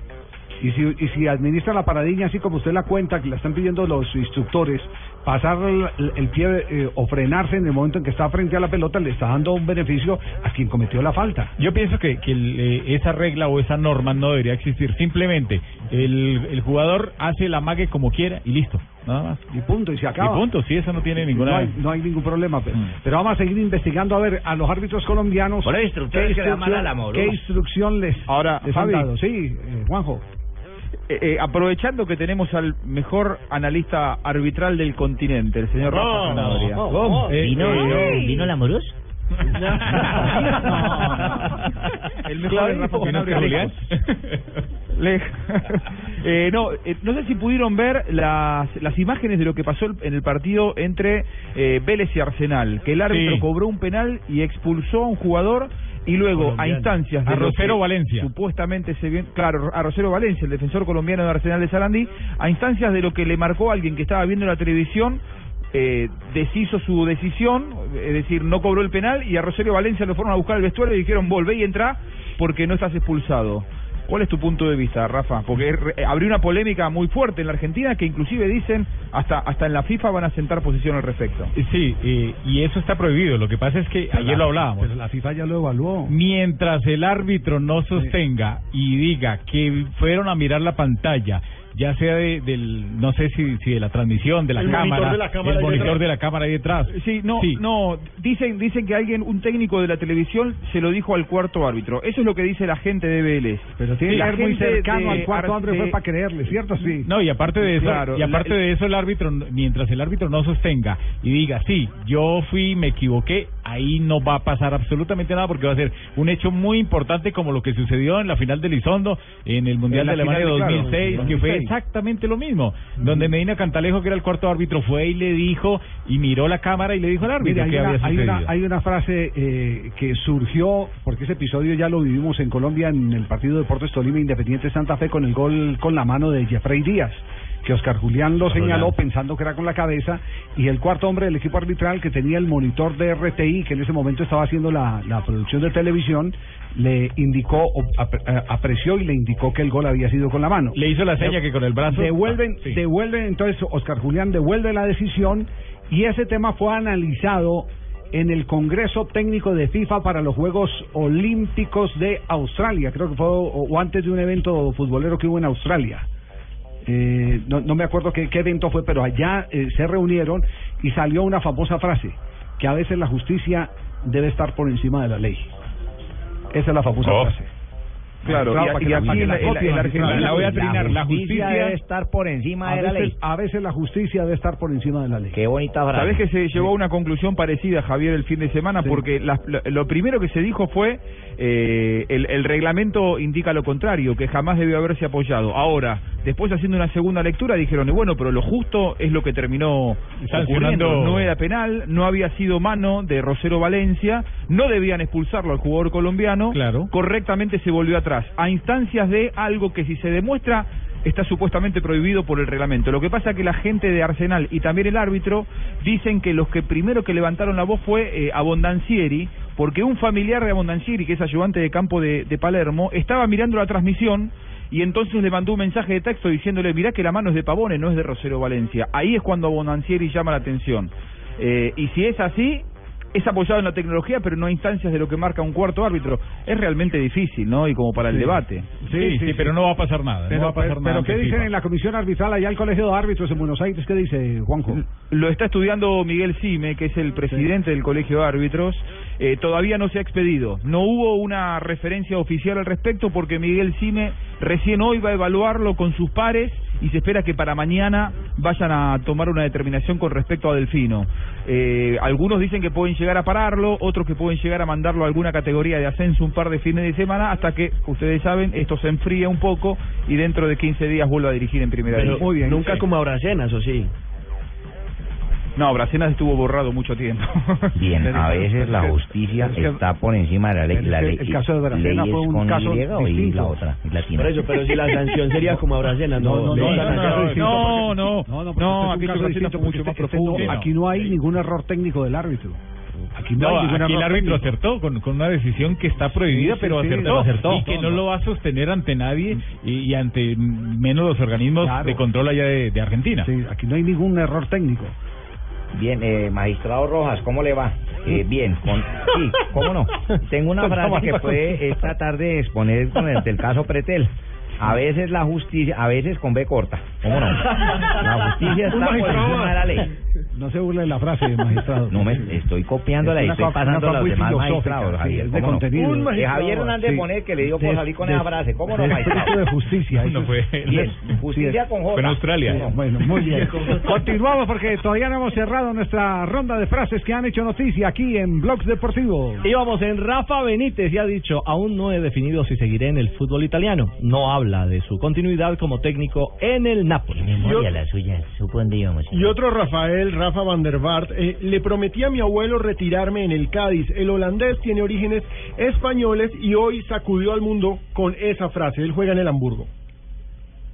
Y si, y si administra la paradilla así como usted la cuenta, que la están pidiendo los instructores, pasar el, el pie eh, o frenarse en el momento en que está frente a la pelota, le está dando un beneficio a quien cometió la falta. Yo pienso que, que el, eh, esa regla o esa norma no debería existir. Simplemente el, el jugador hace el amague como quiera y listo. Nada más. Y punto, y se acaba. Y punto, sí, eso no tiene ninguna... No hay, no hay ningún problema. Pero, pero vamos a seguir investigando a ver a los árbitros colombianos. Por ¿qué que le dan mal instrucción- al amor, ¿Qué instrucción les, Ahora, les han dado? Sí, eh, Juanjo. Eh, eh, aprovechando que tenemos al mejor analista arbitral del continente, el señor Rafa Oh, Sanabria. oh, oh, Eh, ¿Vino, eh, vino, vino la Morús? El mejor es Rafa Eh, no, eh, no sé si pudieron ver las, las imágenes de lo que pasó en el partido entre eh, Vélez y Arsenal, que el árbitro Sí. cobró un penal y expulsó a un jugador y luego a instancias de A Rosero que Valencia. supuestamente se claro, a Rosero Valencia, el defensor colombiano de Arsenal de Sarandí, a instancias de lo que le marcó alguien que estaba viendo la televisión eh, deshizo su decisión, es decir, no cobró el penal y a Rosario Valencia lo fueron a buscar al vestuario y dijeron volvé y entra porque no estás expulsado. ¿Cuál es tu punto de vista, Rafa? Porque eh, abrió una polémica muy fuerte en la Argentina que inclusive dicen hasta hasta en la FIFA van a sentar posición al respecto. Sí, eh, y eso está prohibido. Lo que pasa es que ayer lo hablábamos. Pero la FIFA ya lo evaluó. Mientras el árbitro no sostenga y diga que fueron a mirar la pantalla, ya sea de, del, no sé si, si de la transmisión, de la El cámara, de la cámara el monitor de la cámara ahí detrás. Sí, no, no, dicen dicen que alguien, un técnico de la televisión, se lo dijo al cuarto árbitro. Eso es lo que dice la gente de Vélez. Pero tiene que ser muy cercano al cuarto Ar- hombre fue para creerle, ¿cierto? Sí. No, y aparte de eso, Claro, y aparte la- de eso el árbitro, mientras el árbitro no sostenga y diga, sí, yo fui, me equivoqué, ahí no va a pasar absolutamente nada porque va a ser un hecho muy importante como lo que sucedió en la final de Lizondo en el Mundial En de Alemania claro, 2006, que fue 2006. exactamente lo mismo, donde Medina Cantalejo, que era el cuarto árbitro, fue y le dijo, y miró la cámara y le dijo al árbitro hay, que una, había hay, una, hay una frase eh, que surgió, porque ese episodio ya lo vivimos en Colombia en el partido de Deportes Tolima Independiente Santa Fe con el gol con la mano de Jeffrey Díaz, que Oscar Julián lo señaló pensando que era con la cabeza, y el cuarto hombre del equipo arbitral que tenía el monitor de RTI, que en ese momento estaba haciendo la, la producción de televisión, le indicó, ap- eh, apreció y le indicó que el gol había sido con la mano. Le hizo la seña que con el brazo... Devuelven, Ah, sí. devuelven, entonces Oscar Julián devuelve la decisión y ese tema fue analizado en el Congreso Técnico de FIFA para los Juegos Olímpicos de Australia, creo que fue o, o antes de un evento futbolero que hubo en Australia. Eh, no, no me acuerdo qué, qué evento fue, pero allá eh, se reunieron y salió una famosa frase, que a veces la justicia debe estar por encima de la ley. Esa es la famosa Oh. frase. Claro, Claro, y- para y que la- aquí la la- en la- la. Argentina- la voy a trinar, la justicia justicia- debe estar por encima de la veces, ley. a veces la justicia debe estar por encima de la ley. Qué bonita frase. Sabés que se llegó a una conclusión parecida, Javier, el fin de semana, porque la- lo, lo primero que se dijo fue eh, el, el reglamento indica lo contrario, que jamás debió haberse apoyado. Ahora, después haciendo una segunda lectura dijeron, bueno, pero lo justo es lo que terminó ocurriendo. No era penal, no había sido mano de Rosero Valencia, no debían expulsarlo al jugador colombiano. Claro. Correctamente se volvió atrás, a instancias de algo que si se demuestra está supuestamente prohibido por el reglamento. Lo que pasa que la gente de Arsenal y también el árbitro dicen que los que primero que levantaron la voz fue eh, Abondancieri, porque un familiar de Abondancieri, que es ayudante de campo de, de Palermo, estaba mirando la transmisión y entonces le mandó un mensaje de texto diciéndole, mirá que la mano es de Pavone, no es de Rosero Valencia. Ahí es cuando Abondancieri llama la atención. Eh, y si es así, es apoyado en la tecnología, pero no a instancias de lo que marca un cuarto árbitro. Es realmente difícil, ¿no? Y como para el Sí. debate. Sí, sí, pero no va a pasar nada. Pero, no va a pasar pero, nada pero ¿qué dicen FIFA. en la comisión arbitral allá el Colegio de Árbitros en Buenos Aires? ¿Qué dice Juanjo? Lo está estudiando Miguel Cime, que es el presidente del Colegio de Árbitros. Eh, todavía no se ha expedido. No hubo una referencia oficial al respecto porque Miguel Cime recién hoy va a evaluarlo con sus pares y se espera que para mañana vayan a tomar una determinación con respecto a Delfino. Eh, algunos dicen que pueden llegar a pararlo, otros que pueden llegar a mandarlo a alguna categoría de ascenso un par de fines de semana hasta que, ustedes saben, esto se enfría un poco y dentro de 15 días vuelva a dirigir en primera Pero división. nunca como Abracenas, ¿o sí? No, Bracenas estuvo borrado mucho tiempo. Bien, a veces la justicia Es que- está por encima de la ley. La el- ley el caso de Bracena ley es fue un con caso Y la otra, y latina. Por eso, pero si la sanción sería como Abracenas, no, No, no, no, no, no, sanción. no, no, No, no, no, porque este mucho más este profundo. aquí no hay ningún error técnico del árbitro. Aquí no, No, hay ningún aquí el árbitro técnico. acertó con, con una decisión que está prohibida, Sí, sí, pero, sí, acertó, pero acertó. y que no lo va a sostener ante nadie y, y ante menos los organismos Claro. de control allá de, de Argentina. Sí, aquí no hay ningún error técnico. Bien, eh, magistrado Rojas, ¿cómo le va? Eh, bien, con- sí, ¿cómo no? Tengo una frase que puede esta tarde exponer con el del caso Pretel. A veces la justicia, a veces con B corta, ¿cómo no? La justicia está por encima de la ley. No se burle de la frase, magistrado. No me estoy copiándola Es y una estoy pasando a los demás magistrados, sí, Javier. es de ¿cómo no? contenido. Un Javier Hernández sí. Bonet que le dio por salir con de- esa frase. ¿Cómo no, de magistrado? de justicia. No fue- es. Bien, Sí, justicia sí. con J. Fue en Australia. No, Bueno, muy bien. Continuamos porque todavía no hemos cerrado nuestra ronda de frases que han hecho noticia aquí en Blogs Deportivos. Y vamos en Rafa Benítez y ha dicho, aún no he definido si seguiré en el fútbol italiano. No habla de su continuidad como técnico en el Napoli. Memoria la suya, supondríamos. Y otro Rafael, Rafa van der Vaart, eh, le prometí a mi abuelo retirarme en el Cádiz. El holandés tiene orígenes españoles y hoy sacudió al mundo con esa frase. Él juega en el Hamburgo.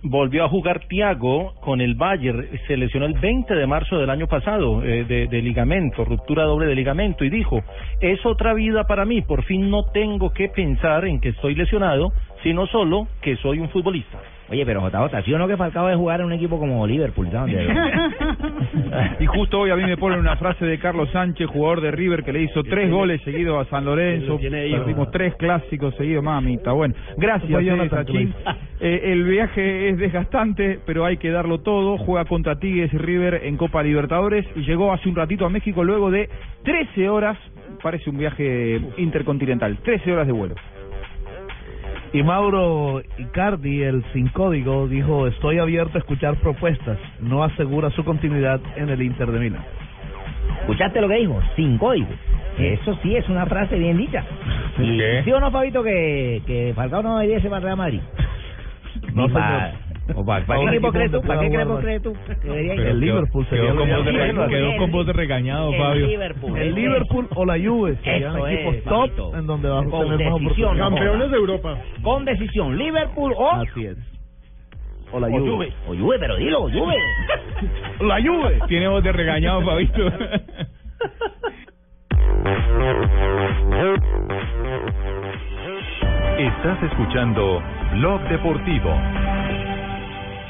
Volvió a jugar Tiago con el Bayern, se lesionó el 20 de marzo del año pasado eh, de, de ligamento, ruptura doble de ligamento y dijo, es otra vida para mí, por fin no tengo que pensar en que estoy lesionado, sino solo que soy un futbolista. Oye, pero JJ, ¿sí o no que Falcao de jugar en un equipo como Liverpool? ¿sabes? Y justo hoy a mí me ponen una frase de Carlos Sánchez, jugador de River, que le hizo tres goles seguidos a San Lorenzo. Perdimos tres clásicos seguidos, mamita. Bueno, gracias, Eh, el viaje es desgastante, pero hay que darlo todo. Juega contra Tigres y River en Copa Libertadores y llegó hace un ratito a México luego de 13 horas. Parece un viaje intercontinental, 13 horas de vuelo. Y Mauro Icardi, el sin código, dijo, estoy abierto a escuchar propuestas. No asegura su continuidad en el Inter de Milán. ¿Escuchaste lo que dijo? Sin código. Eso sí es una frase bien dicha. ¿Y, ¿Sí o no, Fabito, que, que Falcao no debería ser para Real Madrid? No, señor. O pa- ¿Para Para qué crees tú? donde ¿Para qué crees tú? el Liverpool sería Quedó con de, quedó con voz de regañado, El Fabio. Liverpool. El Liverpool o la Juve serían Eso equipos es, top en donde vas a tener más oportunidades. Campeones de Europa. Con decisión, Liverpool o... Así es. O la o Juve. Juve. O Juve, pero dilo, Juve. La Juve. Tiene voz de regañado, Fabito. Estás escuchando Blog Deportivo.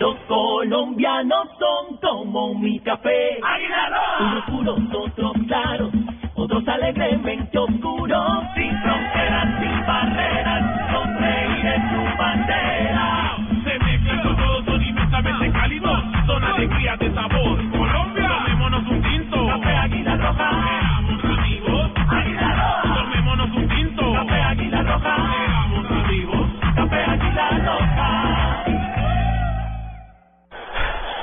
Los colombianos son como mi café. Unos puros, otros claros, otros alegremente oscuros. Sin fronteras, sin barreras, con reír en su bandera.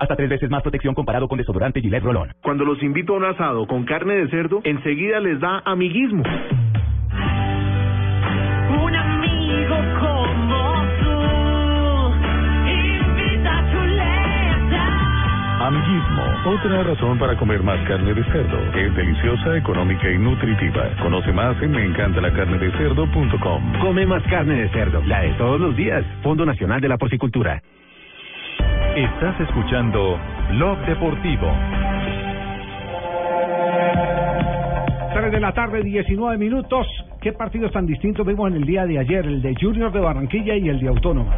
Hasta tres veces más protección comparado con desodorante Gillette Rolón. Cuando los invito a un asado con carne de cerdo, enseguida les da amiguismo. Un amigo como tú invita a chuleta. Amiguismo, otra razón para comer más carne de cerdo. Es deliciosa, económica y nutritiva. Conoce más en meencantalacarnedecerdo.com. Come más carne de cerdo, la de todos los días. Fondo Nacional de la Porcicultura. Estás escuchando Blog Deportivo. 3 de la tarde, 19 minutos. ¿Qué partidos tan distintos vimos en el día de ayer? El de Junior de Barranquilla y el de Autónoma.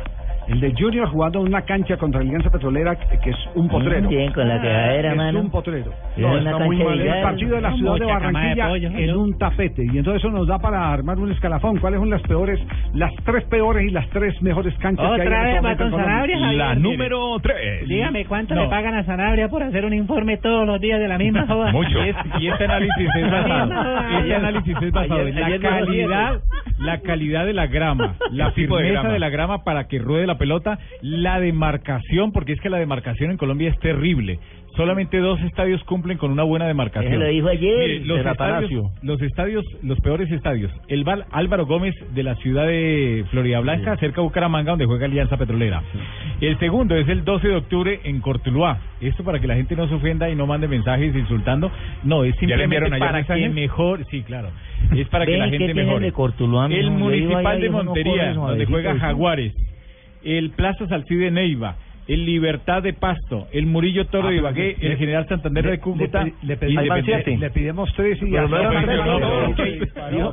El de Junior jugando en una cancha contra Alianza Petrolera, que es un potrero. Bien, con la quejadera, es mano. un potrero. Es No, una está muy cancha mal. de El partido de la ciudad de Barranquilla pollo, en un tapete. Y entonces eso nos da para armar un escalafón. ¿Cuáles son las peores, las tres peores y las tres mejores canchas que hay en ¿Otra este momento en con? Sanabria? La número 3. Dígame, ¿cuánto No. le pagan a Sanabria por hacer un informe todos los días de la misma joda? Mucho. Y, es- este análisis es basado, este análisis es basado ayer- en la calidad, la calidad de la grama, la de firmeza grama. de la grama para que ruede la pelota, la demarcación, porque es que la demarcación en Colombia es terrible. Solamente dos estadios cumplen con una buena demarcación. Eso lo dijo ayer, Mire, los, estadios, los estadios, los peores estadios. El Val Álvaro Gómez de la ciudad de Florida Blanca, cerca de Bucaramanga, donde juega Alianza Petrolera. El segundo es el 12 de octubre en Cortuluá. Esto para que la gente no se ofenda y no mande mensajes insultando. No, es ¿Ya le simplemente para que mejor, sí, claro. Es para que la ¿qué gente mejore. de Cortuluá, el Municipal de Montería, donde juega. Jaguares. El Plaza Salcí de Neiva. El Libertad de Pasto, el Murillo Toro Ah, de pero Ibagué, el General Santander de Cúcuta. le- pedimos- tres y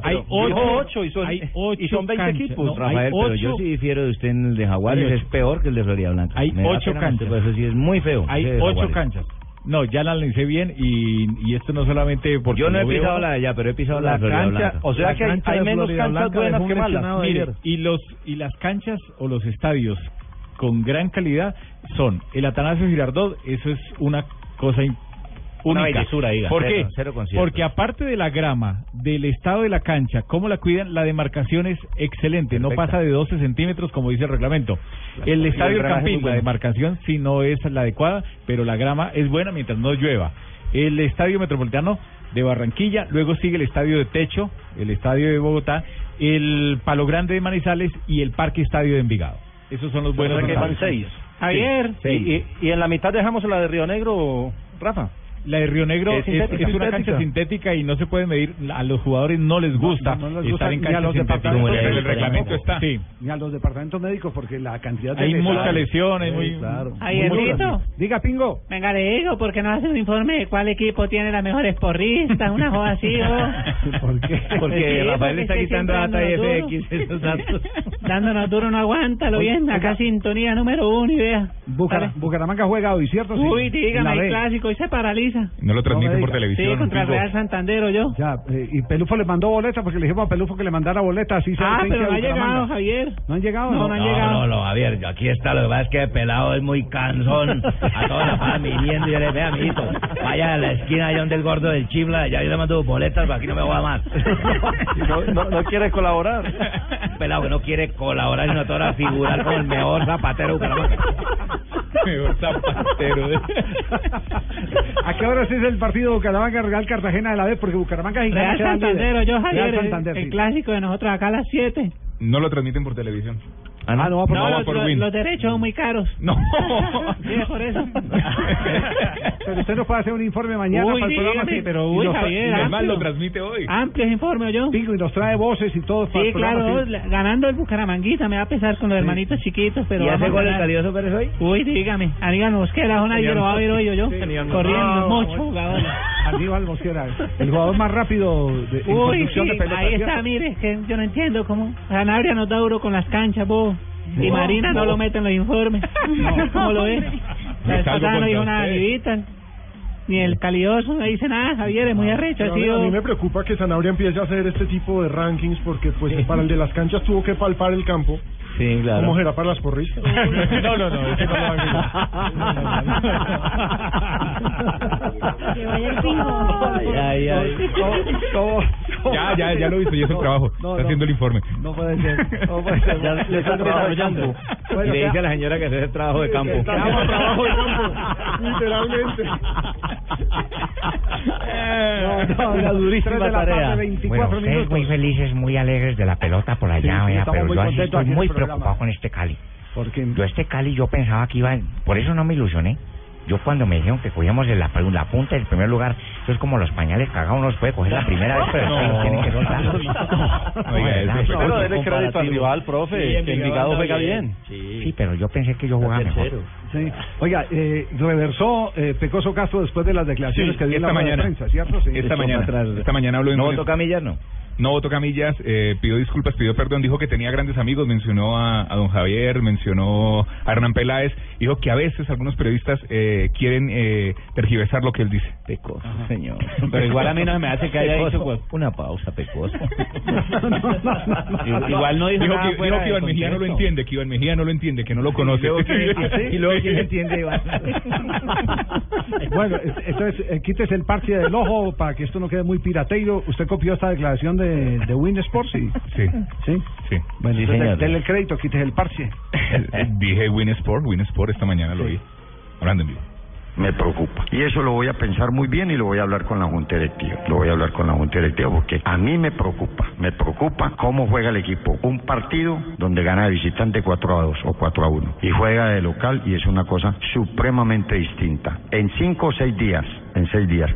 Hay ocho, y son- hay y ocho son 20 canchas, equipos. Rafael, pero yo sí difiero de usted en el de Jaguares, es peor que el de Florida Blanca. Hay ocho canchas. Eso sí es muy feo. Hay ocho canchas. No, ya la analicé bien y, y esto no solamente porque Yo no he veo- pisado la de allá, pero he pisado la de Florida Blanca. o sea La que hay, cancha hay menos canchas buenas que malas. Mire, y los y las canchas o los estadios con gran calidad son el Atanasio Girardot, eso es una cosa Una bellezura, diga. ¿Por qué? cero. Porque aparte de la grama, del estado de la cancha, cómo la cuidan, la demarcación es excelente, no pasa de 12 centímetros como dice el reglamento. El el estadio drenaje Campín, la demarcación sí no es la adecuada, pero la grama es buena mientras no llueva. El estadio metropolitano de Barranquilla, luego sigue el estadio de Techo, el estadio de Bogotá, el Palo Grande de Manizales y el Parque Estadio de Envigado. Esos son los buenos. Que van seis. Javier. Sí. Y, y, y en la mitad dejamos la de Río Negro, Rafa. La de Río Negro Es es, sintética. es una cancha sintética y no se puede medir. A los jugadores no les gusta No, no les gusta estar en ni a canchas los sintéticas. departamentos Pero el médicos reglamento está. Sí. Ni a los departamentos médicos porque la cantidad de Hay lesiones- mucha lesión, hay Sí, muy- claro. Diga, Pingo. Venga, le digo, ¿por qué no hace un informe de cuál equipo tiene las mejores porristas? Una joda así, ¿o? ¿Por qué? Porque Sí, Rafael porque está quitando data y dándonos FX, duro. esos datos. Dándonos duro, no aguanta, lo bien. Acá sintonía número uno y vea. Bucaramanga juega hoy, ¿cierto? Sí. Uy, dígame, el clásico, y se paraliza. No lo transmiten por Sí, televisión, contra el Pingo. Real Santander o yo. Ya, eh, y Pelufo le mandó boleta porque le dijimos a Pelufo que le mandara boleta así Ah, el 20 pero no ha llegado, Javier. ¿No han llegado? No, no han llegado. No, no, Javier, aquí está, lo que pasa es que el pelado es muy cansón, a todos la pasan viniendo y yo le vea, amiguito, vaya a la esquina allá donde el gordo del chifla, ya yo le mando boletas, pero aquí no me voy a más. No, no, no quiere colaborar. Pelado que no quiere colaborar y no te va a figurar como el mejor zapatero de Bucaramanga. Mejor zapatero. ¿A qué hora es el partido Bucaramanga Real Cartagena de la B? Porque Bucaramanga y Real Santander yo, Javier. Real el- Santander, el sí. clásico de nosotros acá a las 7. No lo transmiten por televisión. Ah, no, por- No, va los, por los- Win. los derechos son muy caros. No. Sí, es por eso. Pero usted nos puede hacer un informe mañana Uy, para el programa. dígame, sí. pero uy, Javier, amplio. lo transmite hoy. Amplios informes yo. Pingo, y nos trae voces y todo para Sí, el programa, claro, sí. la- ganando el Bucaramanguita me va a pesar con los hermanitos chiquitos, pero ¿Y hace a gol el ganar. calioso Pérez hoy? Uy, dígame, Aníbal Mosquera, nadie lo va a ver hoy yo, corriendo, Ah, mucho jugador. Aníbal Mosquera, el jugador más rápido de, en Uy, sí, de pelota. ahí está, mire, que yo no entiendo cómo Sanabria nos da duro con las canchas, vos. Y No, Marina no no. lo mete en los informes. ¿Cómo lo ves? La vez pasada no dijo nada, usted. ni el Calioso, no dice nada, Javier, es muy arrecho, a, mí, a mí me preocupa que Sanabria empiece a hacer este tipo de rankings porque pues para el de las canchas tuvo que palpar el campo. Sí, claro. ¿Cómo será para las porristas? No, no, no, ese no lo Que vaya el pingo. Ay, ay. Ya, ya, ya lo he visto, ya es el trabajo. no, Está no. haciendo el informe. No puede ser. No puede ser. Ya le están desarrollando. Bueno, y le dice a la señora que hace el trabajo de campo. Estamos trabajo de campo, literalmente. No, no, la durísima Tres de la tarea. tarde, 24 Bueno, ustedes minutos. muy felices, muy alegres de la pelota por allá, Sí, sí, vea, estamos pero muy yo así estoy programa. Preocupado con este Cali. Porque Yo este Cali yo pensaba que iba, por eso no me ilusioné. Yo cuando me dijeron que cogíamos en la, la punta del primer lugar, eso es como los pañales cagados, uno los puede coger la primera vez, pero después los tienen que soltar. No, Oiga, eso- Pero dele crédito al rival, profe, que Envigado juega bien. Sí, pero yo pensé que yo jugaba mejor. Sí. Oiga, eh, reversó eh, Pecoso Castro después de las declaraciones Sí, que dio en la esta rueda de mañana. prensa, ¿cierto? Sí. Esta mañana, atrás. esta mañana habló en ¿No votó Camillas, no? No votó Camillas, eh, pidió disculpas, pidió perdón, dijo que tenía grandes amigos, mencionó a, a don Javier, mencionó a Hernán Peláez, dijo que a veces algunos periodistas eh, quieren eh, tergiversar lo que él dice. Pecoso, señor. Pero igual a mí no me hace que haya Pecoso. dicho, pues. Una pausa, Pecoso. Igual no dijo, nada que, fuera dijo que Iván Mejía no lo entiende, que Iván Mejía no lo entiende, que no lo conoce. luego quién- y luego quién entiende, Iván. Bueno, es- entonces eh, quítese el parche del ojo para que esto no quede muy pirateiro. ¿Usted copió esta declaración de, de Win Sports? Sí. Sí, ¿Sí? sí. Bueno, Sí, entonces denle el crédito, quítese el parche. Dije Win Sport, Win Sport esta mañana lo vi. Hablando en vivo. Me preocupa. Y eso lo voy a pensar muy bien y lo voy a hablar con la Junta Directiva. Lo voy a hablar con la Junta Directiva porque a mí me preocupa. Me preocupa cómo juega el equipo. Un partido donde gana de visitante 4 a 2 o 4 a 1 y juega de local y es una cosa supremamente distinta. En 5 o 6 días, en 6 días,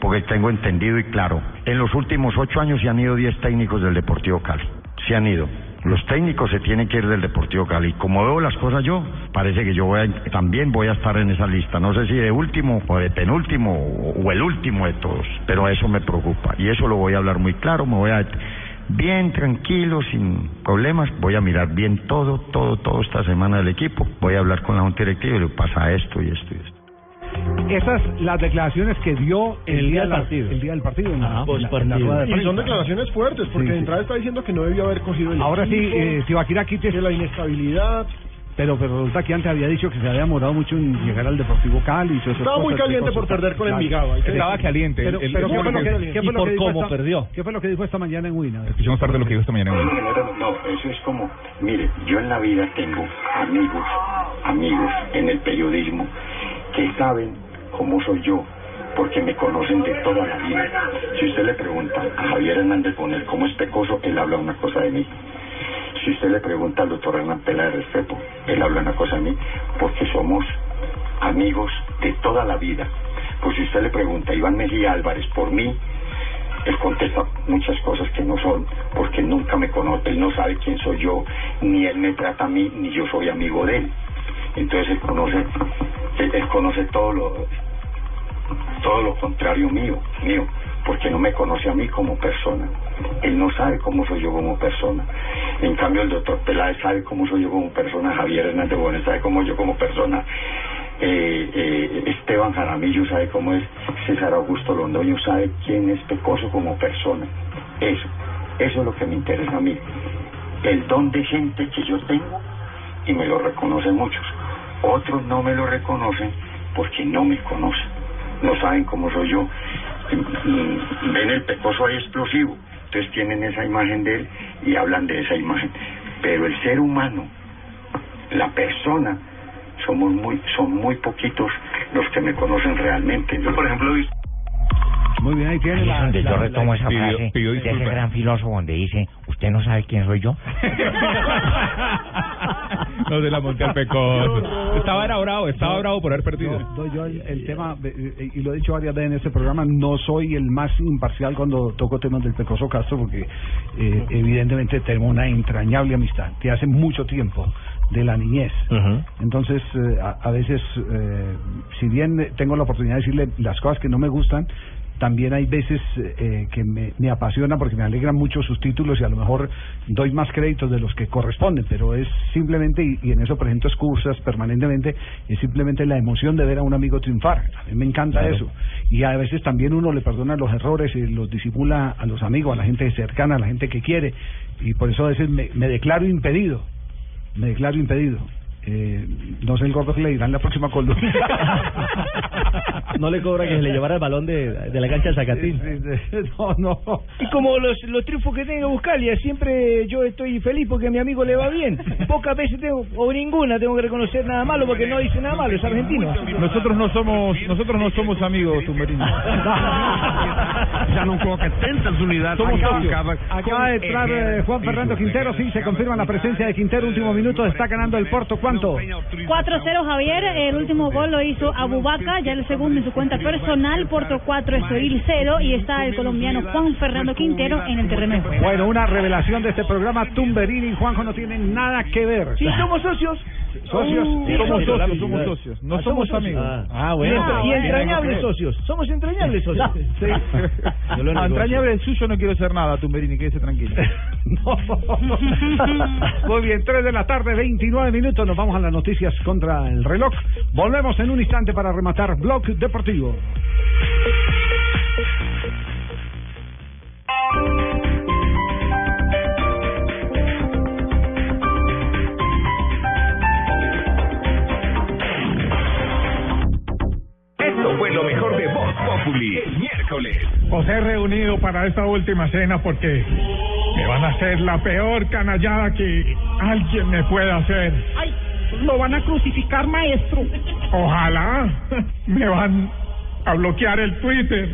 porque tengo entendido y claro, en los últimos 8 años se han ido 10 técnicos del Deportivo Cali. Se han ido. Los técnicos se tienen que ir del Deportivo Cali. Como veo las cosas yo, parece que yo voy a- también voy a estar en esa lista. No sé si de último o de penúltimo o, el último de todos, pero eso me preocupa. Y eso lo voy a hablar muy claro, me voy a bien tranquilo, sin problemas. Voy a mirar bien todo, todo, todo esta semana del equipo. Voy a hablar con la junta directiva y le pasa esto y esto y esto. Esas las declaraciones que dio el, El día del partido. El día del partido. Ajá, en la- en la postpartido. rueda de Y son declaraciones fuertes, porque Sí, de sí. entrada está diciendo que no debió haber cogido el Ahora sí, equipo, eh, Tibaquira Quites. que la inestabilidad. Pero, pero resulta que antes había dicho que se había demorado mucho en llegar al Deportivo Cali. y Estaba muy caliente por perder con Claro. Envigado, que Estaba caliente. Pero, el- pero el- ¿qué fue lo que, el- qué fue y lo por que cómo esta- perdió. ¿Qué fue lo que dijo esta mañana en Wina? Escuchemos parte de lo que dijo esta mañana. en Wina. no, eso es como, mire, yo en la vida tengo amigos, amigos en el periodismo que saben cómo soy yo, porque me conocen de toda la vida. Si usted le pregunta a Javier Hernández Bonet cómo es pecoso, él habla una cosa de mí. Si usted le pregunta al doctor Hernán Pela de Restrepo, él habla una cosa de mí, porque somos amigos de toda la vida. Pues si usted le pregunta a Iván Mejía Álvarez por mí, él contesta muchas cosas que no son, porque nunca me conoce, él no sabe quién soy yo, ni él me trata a mí, ni yo soy amigo de él. Entonces él conoce, él, conoce todo lo, todo lo contrario mío, mío, porque no me conoce a mí como persona. Él no sabe cómo soy yo como persona. En cambio, el doctor Peláez sabe cómo soy yo como persona, Javier Hernández Bonet sabe cómo yo como persona, eh, eh, Esteban Jaramillo sabe cómo es, César Augusto Londoño sabe quién es Pecoso como persona. Eso, eso es lo que me interesa a mí. El don de gente que yo tengo y me lo reconocen muchos. Otros no me lo reconocen porque no me conocen, no saben cómo soy yo. Ven el pecoso ahí explosivo, entonces tienen esa imagen de él y hablan de esa imagen. Pero el ser humano, la persona, somos muy, son muy poquitos los que me conocen realmente. Yo, por ejemplo, Muy bien, ahí tiene Ahí es la... donde yo la- retomo la- esa frase de ese gran filósofo donde dice, ¿usted no sabe quién soy yo? No se la monté al. Estaba era bravo, estaba bravo por haber perdido. No, yo el, el tema, eh, eh, y lo he dicho varias veces en este programa, no soy el más imparcial cuando toco temas del Pecoso Castro, porque eh, evidentemente tenemos una entrañable amistad de hace mucho tiempo, de la niñez. Entonces, eh, a, a veces, eh, si bien eh, tengo la oportunidad de decirle las cosas que no me gustan, también hay veces eh, que me, me apasiona porque me alegran mucho sus títulos y a lo mejor doy más créditos de los que corresponden, pero es simplemente, y, y en eso presento excusas permanentemente, es simplemente la emoción de ver a un amigo triunfar. A mí me encanta Claro. eso. Y a veces también uno le perdona los errores y los disimula a los amigos, a la gente cercana, a la gente que quiere. Y por eso a veces me, me declaro impedido. Me declaro impedido. Eh, no sé el gordo que le dirán la próxima columna. No le cobra que se le llevara el balón de, de la cancha al Zacatín. No, no. Y como los, los triunfos que tenga Buscalia, siempre yo estoy feliz porque a mi amigo le va bien. Pocas veces tengo, o ninguna, tengo que reconocer nada malo porque no dice nada malo, es argentino. Nosotros no somos, nosotros no somos amigos, Tumberini. Ya no creo que tentan su unidad. Somos Acaba-. Acaba de entrar eh, Juan Fernando Quintero, sí, se confirma la presencia de Quintero, último minuto, está ganando el Porto, ¿cuánto? 4-0 Javier, el último gol lo hizo Abubaca, ya el segundo en su cuenta personal, Porto 4, Estoril 0 y está el colombiano Juan Fernando Quintero en el terreno de juego. Bueno, una revelación de este programa, Tumberini y Juanjo no tienen nada que ver. Sí, somos socios. Socios, Uh, somos socios, somos socios, no Ah, somos socios. amigos. Ah, Ah, Y, bueno. y Ah, bueno. entrañables socios. Somos entrañables socios. Sí. Entrañable el suyo no quiero hacer nada, Tumberini, quédese tranquilo. Muy bien, 3 de la tarde, 29 minutos. Nos vamos a las noticias contra el reloj. Volvemos en un instante para rematar Blog Deportivo. Populi. El miércoles. Os he reunido para esta última cena porque me van a hacer la peor canallada que alguien me pueda hacer. Ay, lo van a crucificar, maestro. Ojalá me van a bloquear el Twitter.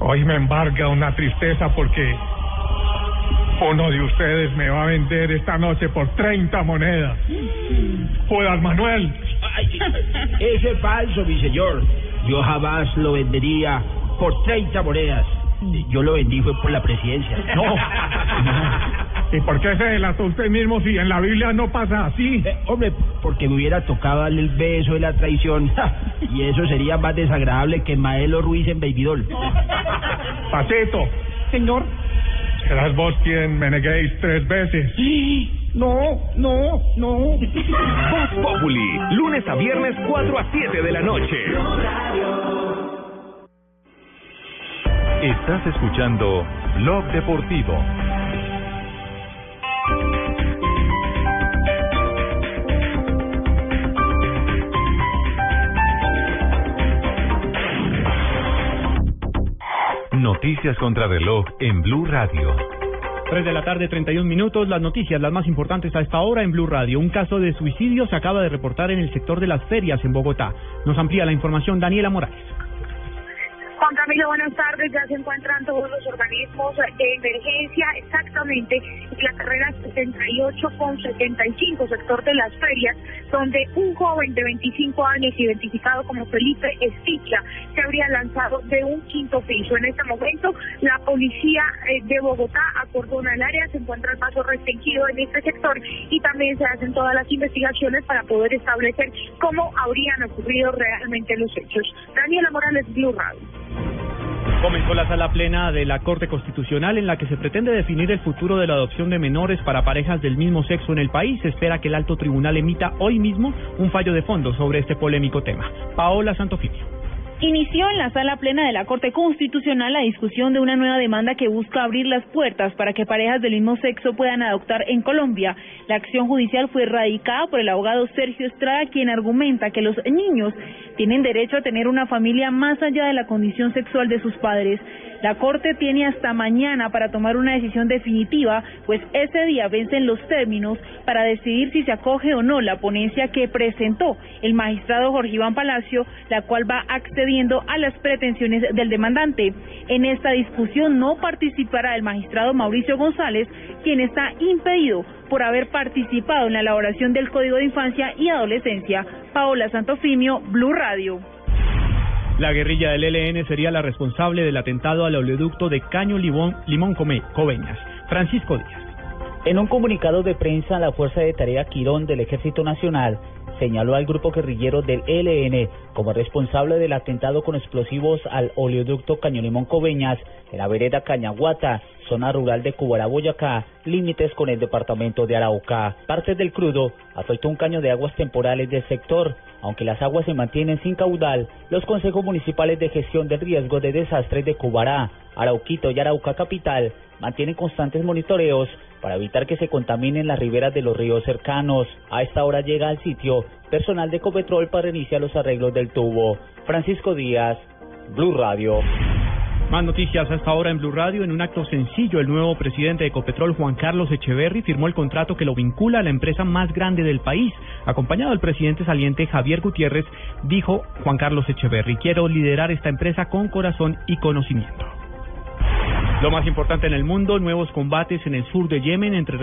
Hoy me embarga una tristeza porque uno de ustedes me va a vender esta noche por 30 monedas. Judas Manuel. Ese es falso, mi señor. Yo jamás lo vendería por 30 monedas. Yo lo vendí fue por la presidencia. No. ¿Y por qué se delató usted mismo si en la Biblia no pasa así? Eh, hombre, porque me hubiera tocado darle el beso de la traición. y eso sería más desagradable que Maelo Ruiz en Babydoll. Patito, Señor. Serás vos quien me neguéis tres veces. No, no, no. Voz Populi, lunes a viernes 4 a 7 de la noche. Estás escuchando Blog Deportivo. Noticias contra reloj en Blue Radio. 3 de la tarde, 31 minutos. Las noticias, las más importantes a esta hora en Blue Radio. Un caso de suicidio se acaba de reportar en el sector de las ferias en Bogotá. Nos amplía la información Daniela Morales. Juan Camilo, buenas tardes. Ya se encuentran todos los organismos de emergencia exactamente en la carrera 78 con 75, sector de las ferias, donde un joven de 25 años, identificado como Felipe Esticha, se habría lanzado de un quinto piso. En este momento, la policía eh, de Bogotá acordona el área, se encuentra el paso restringido en este sector y también se hacen todas las investigaciones para poder establecer cómo habrían ocurrido realmente los hechos. Daniela Morales, Blue Radio. Comenzó la sala plena de la Corte Constitucional en la que se pretende definir el futuro de la adopción de menores para parejas del mismo sexo en el país. Se espera que el alto tribunal emita hoy mismo un fallo de fondo sobre este polémico tema. Paola Santofimio. Inició en la sala plena de la Corte Constitucional la discusión de una nueva demanda que busca abrir las puertas para que parejas del mismo sexo puedan adoptar en Colombia. La acción judicial fue radicada por el abogado Sergio Estrada, quien argumenta que los niños tienen derecho a tener una familia más allá de la condición sexual de sus padres. La Corte tiene hasta mañana para tomar una decisión definitiva, pues ese día vencen los términos para decidir si se acoge o no la ponencia que presentó el magistrado Jorge Iván Palacio, la cual va accediendo a las pretensiones del demandante. En esta discusión no participará el magistrado Mauricio González, quien está impedido por haber participado en la elaboración del Código de Infancia y Adolescencia. Paola Santofimio, Blue Radio. La guerrilla del ELN sería la responsable del atentado al oleoducto de Caño Limón, Limón. Francisco Díaz. En un comunicado de prensa, la Fuerza de Tarea Quirón del Ejército Nacional señaló al grupo guerrillero del ELN como responsable del atentado con explosivos al oleoducto Cañolimón Coveñas en la vereda Cañaguata, zona rural de Cubará, Boyacá, límites con el departamento de Arauca. Parte del crudo afectó un caño de aguas temporales del sector. Aunque las aguas se mantienen sin caudal, los consejos municipales de gestión del riesgo de desastres de Cubará, Arauquito y Arauca Capital mantienen constantes monitoreos para evitar que se contaminen las riberas de los ríos cercanos. A esta hora llega al sitio personal de Ecopetrol para iniciar los arreglos del tubo. Francisco Díaz, Blue Radio. Más noticias a esta hora en Blue Radio. En un acto sencillo, el nuevo presidente de Ecopetrol, Juan Carlos Echeverry, firmó el contrato que lo vincula a la empresa más grande del país. Acompañado del presidente saliente Javier Gutiérrez, dijo Juan Carlos Echeverry, quiero liderar esta empresa con corazón y conocimiento. Lo más importante en el mundo, nuevos combates en el sur de Yemen entre,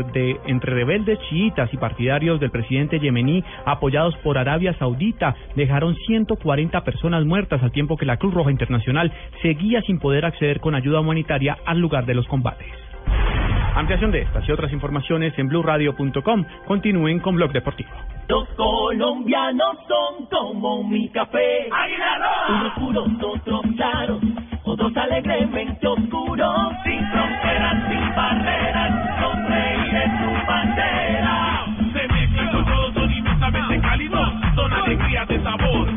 entre rebeldes chiitas y partidarios del presidente yemení apoyados por Arabia Saudita dejaron 140 personas muertas al tiempo que la Cruz Roja Internacional seguía sin poder acceder con ayuda humanitaria al lugar de los combates. Ampliación de estas y otras informaciones en blueradio.com. Continúen con Blog Deportivo. Los colombianos son como mi café. Unos puros, otros claros, otros alegremente oscuros. Sin fronteras, sin barreras, los reyes su bandera. Mezclan con todos, son inmensamente cálidos, son alegrías de sabor.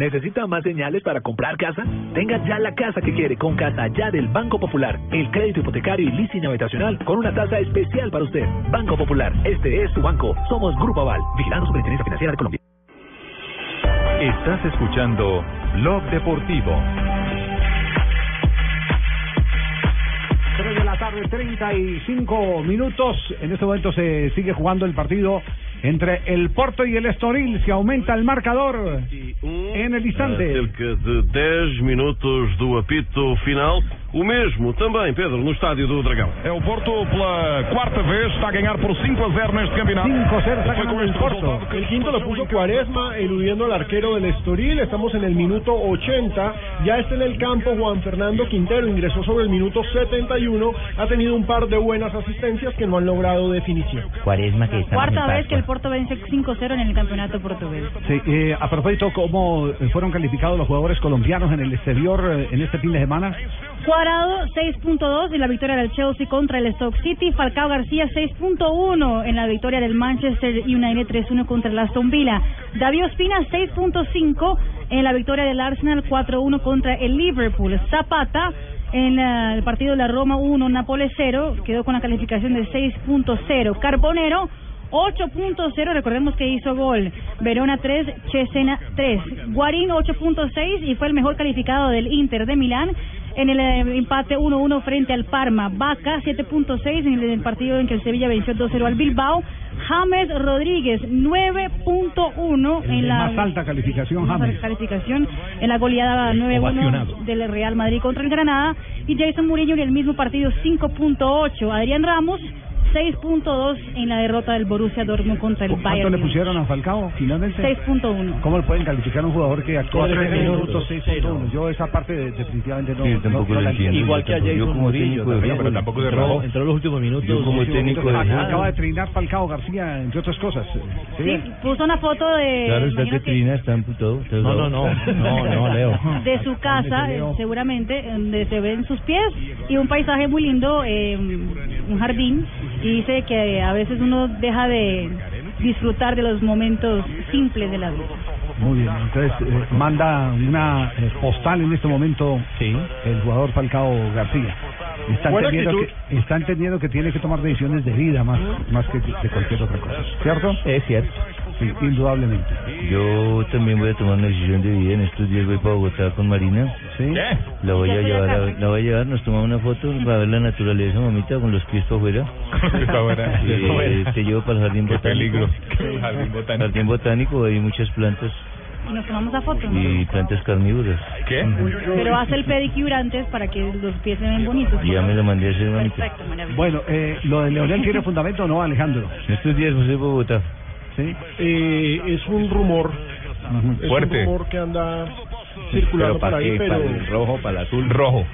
¿Necesita más señales para comprar casa? Tenga ya la casa que quiere con Casa Ya del Banco Popular. El crédito hipotecario y leasing habitacional con una tasa especial para usted. Banco Popular, este es su banco. Somos Grupo Aval, vigilando Superintendencia Financiera de Colombia. Estás escuchando Blog Deportivo. 3 de la tarde, 35 minutos. En este momento se sigue jugando el partido entre el Porto y el Estoril. Se aumenta el marcador en el instante. cerca de 10 minutos do apito final. O mesmo também, Pedro, no estádio do Dragão. É o Porto pela quarta vez, está a ganhar por 5 a 0 neste campeonato. 5-0 está Foi com ganando el este Porto. que El quinto lo puso Cuaresma, eludiendo al arquero del Estoril. Estamos en el minuto 80. Ya está en el campo Juan Fernando Quintero. Ingresó sobre el minuto 71. Ha tenido un par de buenas asistencias que no han logrado definición. Cuaresma que está Cuarta vez que el Porto vence 5-0 en el campeonato portugués. Sí, eh, a propósito, ¿cómo fueron calificados los jugadores colombianos en el exterior eh, en este fin de semana? Cuadrado 6.2 en la victoria del Chelsea contra el Stoke City. Falcao García 6.1 en la victoria del Manchester United 3-1 contra el Aston Villa. David Ospina 6.5 en la victoria del Arsenal 4-1 contra el Liverpool. Zapata en eh, el partido de la Roma 1, Nápoles 0, quedó con la calificación de 6.0. Carbonero 8.0, recordemos que hizo gol. Verona 3, Cesena 3. Guarín 8.6 y fue el mejor calificado del Inter de Milán en el eh, empate 1-1 frente al Parma. Vaca 7.6 en el partido en que el Sevilla venció 2-0 al Bilbao. James Rodríguez 9.1 El en la más alta calificación, más James. calificación en la goleada Ovacionado. 9-1 del Real Madrid contra el Granada y Jason Murillo en el mismo partido 5.8 Adrián Ramos 6.2 en la derrota del Borussia Dortmund contra el ¿Cuánto Bayern le Múnich. pusieron a Falcao finalmente? 6.1 ¿Cómo le pueden calificar a un jugador que actuó Cuatro tres minutos. minutos, seis puntos? Yo esa parte de- definitivamente no, Sí, no- no la entiendo. Igual que a Jason Murillo. también, pero tampoco de entró, entró en los últimos minutos. Yo como últimos técnico minutos. de- Acaba de trinar Falcao García, entre otras cosas. Sí, Sí, puso una foto de Claro, está que Trina está amputado. No, no, no. No, no, Leo. de su casa, eh, seguramente, donde se ven sus pies y un paisaje muy lindo, eh, un jardín, y dice que a veces uno deja de disfrutar de los momentos simples de la vida. Muy bien, entonces eh, manda una eh, postal en este momento el jugador Falcao García. Está entendiendo, que, está entendiendo que tiene que tomar decisiones de vida más, más que de cualquier otra cosa. ¿Cierto? Es cierto. Sí, indudablemente. Yo también voy a tomar una decisión de vida. En estos días voy para Bogotá con Marina. Sí. La voy ¿Ya a llevar, a, la voy a llevar, nos tomamos una foto para ver la naturaleza, mamita, con los pies para afuera. afuera. Eh, te llevo para el jardín Qué botánico. peligro. Jardín botánico. Jardín botánico, hay muchas plantas Y nos tomamos la foto. y plantas carnívoras. ¿Qué? Pero hace el pedicure antes para que los pies se ven bonitos. Ya me lo mandé a hacer, mamita. Perfecto, maravilloso. Bueno, eh, ¿lo de Leonel tiene fundamento o no, Alejandro? En estos días voy a Bogotá. Sí. Eh, es un rumor. Es Fuerte. un rumor que anda circulando por ahí, pero rojo, para el azul? Rojo.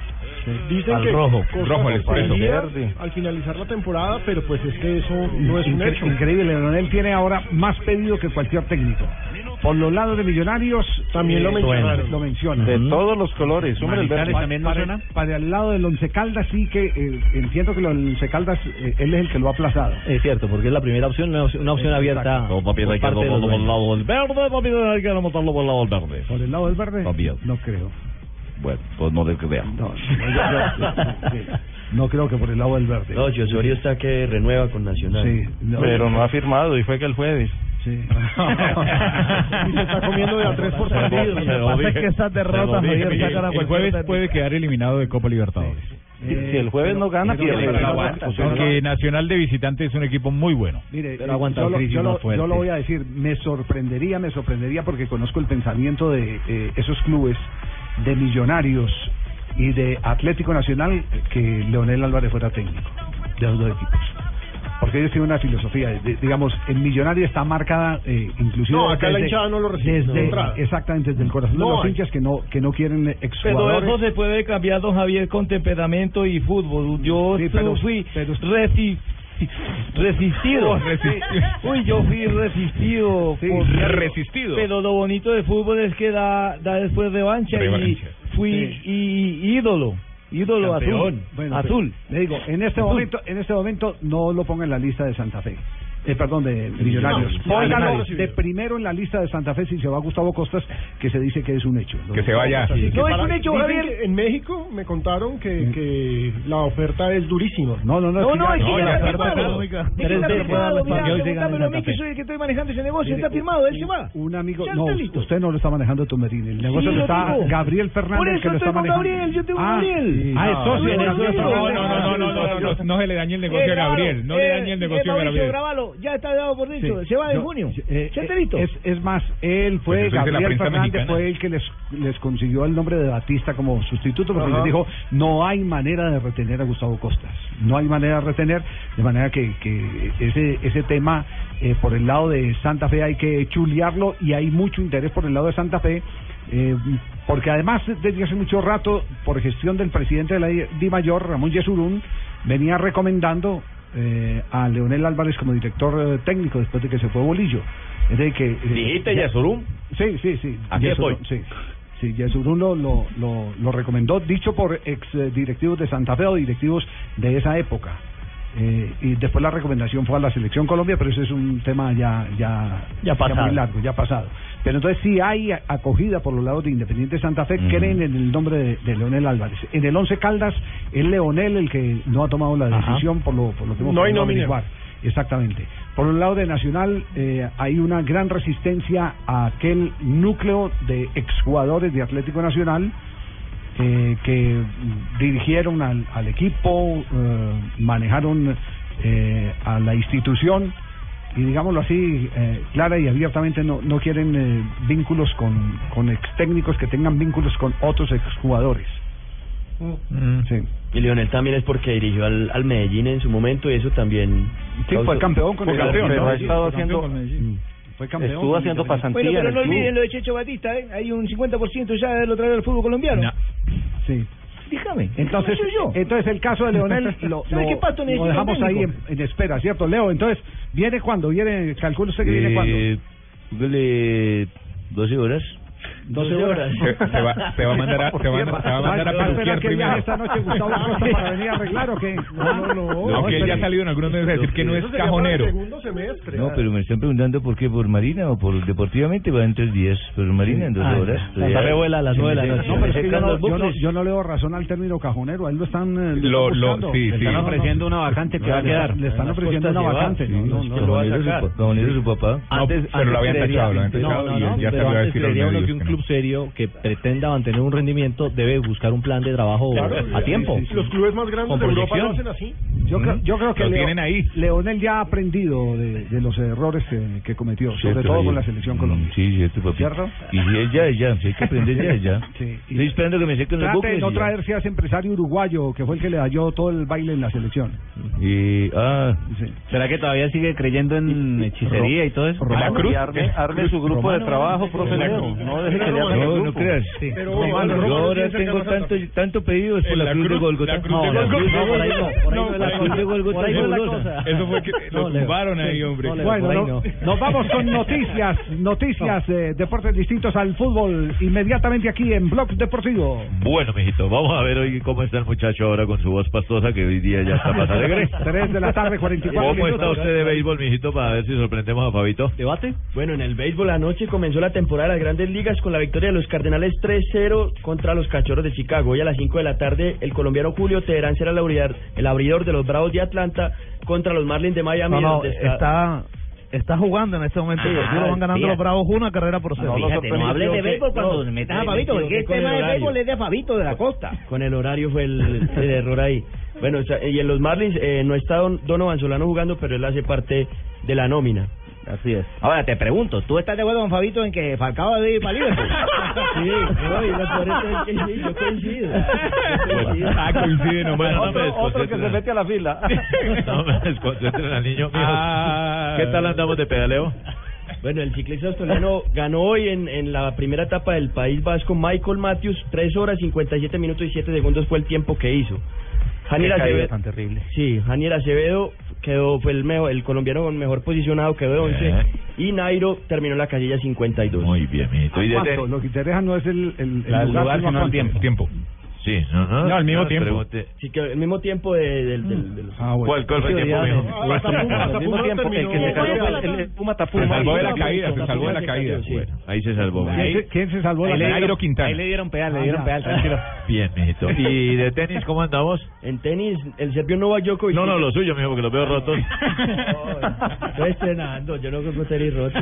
dicen Al que rojo, rojo Verde. al finalizar la temporada, pero pues es que eso no es un Incre- hecho. Increíble, Leonel tiene ahora más pedido que cualquier técnico. Por los lados de Millonarios También lo mencionaron. Lo menciona. De todos los colores. Hombre, el verde. para, para- para el lado del Once Caldas sí que eh, entiendo que el Once Caldas eh, él es el que lo ha aplazado. Es cierto, porque es la primera opción, una opción, una opción abierta. No, papi, por hay que montarlo por el lado del verde, papi, hay que montarlo por el lado del verde. ¿Por el lado del verde? También. No creo. Bueno, pues no de que vean. No, no. No creo que por el lado del verde. No, Osorio está que renueva con Nacional. Sí, no. Pero no ha firmado y fue que el jueves. Sí. Y se está comiendo de a tres por partido. El jueves puede quedar eliminado de Copa Libertadores. Si si el jueves no gana, pierde. Porque Nacional de visitante es un equipo muy bueno. Mire, Pero eh, aguanta yo, el lo, yo lo- yo lo voy a decir, me sorprendería, me sorprendería porque conozco el pensamiento de eh, esos clubes, de Millonarios y de Atlético Nacional, que Leonel Álvarez fuera técnico de los dos equipos. Porque ellos tienen una filosofía, de- digamos, en Millonario está marcada, eh, inclusive... No, acá la desde- hinchada no lo recibe, desde-. Exactamente, desde el corazón No de los hinchas que no que no quieren Pero exjugadores. eso se puede cambiar, don Javier, con temperamento y fútbol. Yo Sí, pero- fui resi- resistido. Uy, yo fui resistido. por- Resistido. Pero lo bonito del fútbol es que da, da después revancha, Revancha. y fui y, ídolo. Ídolo azul. Bueno, azul. pero, Le digo, en este Azul. momento, en este momento no lo ponga en la lista de Santa Fe. Eh, perdón, de Millonarios. No, Póngalo de primero en la lista de Santa Fe si se va Gustavo Costas, que se dice que es un hecho. Que se vaya. Sí, que No, es un hecho, Javier. En México me contaron que, que la oferta es durísima. No, no, no. No, no, es que No, ya la está oferta firmado. económica. Es que soy el que estoy manejando ese negocio, está firmado, él se va. Un amigo, no, usted no lo está manejando Tomerini. El negocio lo está. Gabriel Fernández Por que eso lo está estoy con manejando. Gabriel, yo tengo ah, Gabriel. Ah, es socio. No, no, no, no, no, no, no, no se le dañe el negocio a Gabriel. No le dañe el negocio a Gabriel. Ya está dado por dicho, Sí. se va de Yo- junio. eh, ¿Ya está listo? Es, es más, él fue, Pues Gabriel Fernández mexicana. fue el que les, les consiguió el nombre de Batista como sustituto, porque Ajá. les dijo, no hay manera de retener a Gustavo Costas. No hay manera de retener, de manera que, que ese, ese tema, eh, por el lado de Santa Fe hay que chulearlo y hay mucho interés por el lado de Santa Fe. eh, porque además desde hace mucho rato, por gestión del presidente de la Di Mayor, Ramón Yesurún, venía recomendando eh, a Leonel Álvarez como director eh, técnico después de que se fue Bolillo. Es de que, eh, ¿Dijiste? Sí, sí, sí. Aquí estoy. Sí, sí Yesurún lo, lo, lo, lo recomendó, dicho por ex eh, directivos de Santa Fe o directivos de esa época. Eh, y después la recomendación fue a la selección Colombia, pero ese es un tema ya ya, Ya pasado. muy largo, ya pasado. Pero entonces sí hay acogida por los lados de Independiente Santa Fe, creen en el nombre de, de Leonel Álvarez. En el Once Caldas es Leonel el que no ha tomado la Ajá. decisión por lo, por lo que hemos No podido averiguar. Exactamente. Por el lado de Nacional eh, hay una gran resistencia a aquel núcleo de exjugadores de Atlético Nacional eh, que mm, dirigieron al, al equipo, eh, manejaron eh, a la institución y digámoslo así, eh, clara y abiertamente no, no quieren eh, vínculos con, con ex técnicos que tengan vínculos con otros exjugadores. Sí. Y Leonel también es porque dirigió al, al Medellín en su momento y eso también... Sí, fue campeón con Fue el campeón, Medellín, ¿no? ha estado Fue haciendo... Fue campeón. Estuvo haciendo Sí, pasantía Bueno, pero no olviden lo de Checho Batista, ¿eh? Hay un 50% ya de lo traer al fútbol colombiano. Sí. Dígame. Entonces, ¿no yo? entonces el caso de Leonel lo, ¿Sabe lo- qué pasto lo dejamos ahí en, en espera, ¿cierto, Leo? Entonces, ¿viene cuándo? ¿Viene, calcula usted que viene cuándo? Eh, póngale 12 horas. 12 horas. Se, se va, se va a mandar a, se va, a- se va a mandar a ¿Va a esperar peluquear que primero. esta noche Gustavo Costa para venir a arreglar o qué? No, no, no. Aunque él ya ha salido en algunos meses a decir que no es cajonero. segundo semestre. No, pero me están preguntando por qué, por Marina o por deportivamente va en tres días, pero Marina en 12 Ah, horas. ya. Todavía- Santa Fe vuela a las nueve de la noche. No, pero es que yo no, yo, no, yo no le doy razón al término cajonero. A él lo están, eh, le Lo- están lo- sí, Le están No, ofreciendo no, una vacante que va a quedar. Le están ofreciendo una vacante. No, no, no. Cajonero su papá. Antes, pero lo habían tachado, lo habían tachado y ya salió a decir los medios no. club serio que pretenda mantener un rendimiento debe buscar un plan de trabajo a tiempo. Los clubes más grandes Con de Europa lo hacen así. Yo, creo, yo creo que Lo Leo- tienen ahí. Leonel ya ha aprendido de, de los errores que, que cometió, sobre todo con la selección Colombia. Mm, Sí, cierto, papi. ¿Cierto? Y si es ya, es ya. Si hay que aprender ya, es ya. Sí. Estoy esperando que me sequen los bucles. de no traerse a ese empresario uruguayo que fue el que le halló todo el baile en la selección. Y, ah, ¿Será que todavía sigue creyendo en hechicería y todo eso? La Cruz. Y arme, arme su grupo de trabajo, profe. No deje no, no creas. Pero Yo ahora tengo tanto, tanto pedido es por la, la cruz, de Golgota. la cruz no, de la Golgota. cruz de No, por ahí no, por ahí no es la cruz de Golgota por ahí es. Eso fue que lo tumbaron ahí, hombre. Bueno, nos vamos con noticias, noticias de deportes distintos al fútbol, inmediatamente aquí en Blog Deportivo. Bueno, mijito, vamos a ver hoy cómo está el muchacho ahora con su voz pastosa que hoy día ya está más alegre. 3 de la tarde, 44 ¿Cómo está usted de béisbol, mijito, para ver si sorprendemos a Fabito? ¿Debate? Bueno, en el béisbol anoche comenzó la temporada de las grandes ligas con la victoria de los Cardenales 3-0 contra los Cachorros de Chicago. Hoy a las 5 de la tarde el colombiano Julio Teherán será el abridor, el abridor de los Bravos de Atlanta contra los Marlins de Miami. No, no, donde está, está jugando en este momento. Ah, y van ganando fíjate. los Bravos una carrera por cero. Fíjate, no hables de béisbol cuando me metas a Fabito, porque este tema de béisbol es de Fabito de la Costa. Con el horario fue el, el error ahí. Bueno, o sea, y en los Marlins eh, no está Don, Donovan Solano jugando, pero él hace parte de la nómina. Así es. Ahora te pregunto, ¿tú estás de acuerdo con Fabito en que Falcao debe ir para Liverpool? Sí, no, y lo peor es que sí, yo coincido. Coincido. Ah, coincide nomás. Bueno, no me otro, otro que se desconcentren. mete a la fila. No me desconcentren al niño mío. Ah. ¿Qué tal andamos de pedaleo? Bueno, el ciclista australiano ganó hoy en, en la primera etapa del País Vasco Michael Matthews, 3 horas 57 minutos y 7 segundos fue el tiempo que hizo. Janier Acevedo, tan terrible. sí, Janier Acevedo quedó fue el mejor, el colombiano con mejor posicionado, quedó de 11 Bien. y Nairo terminó en la casilla 52. Muy bien, mijito. ¿Y de ¿Cuánto? tenis? Lo que interesa no es el, el, el el lugar, sino el tiempo. Tiempo. Sí, no, no. No, al mismo no, tiempo. pregunte. Sí, que al mismo tiempo de, del... del, del- ¿Cuál, cuál fue el tiempo, mijo? Al mismo tiempo, el que se cayó fue el- el Puma Tapuma. Se salvó de la caída, se salvó de la caída. Bueno, ahí se salvó. ¿Quién se, quién se salvó caída? dieron- Quintana. Ahí le dieron pedal, le Ah, dieron pedal, tranquilo. Bien, mijito. ¿Y de tenis cómo andamos? En tenis, el serbio Novak Djokovic... No, no, lo suyo, mijo, porque los veo rotos. Estoy estrenando, yo no juego tenis roto.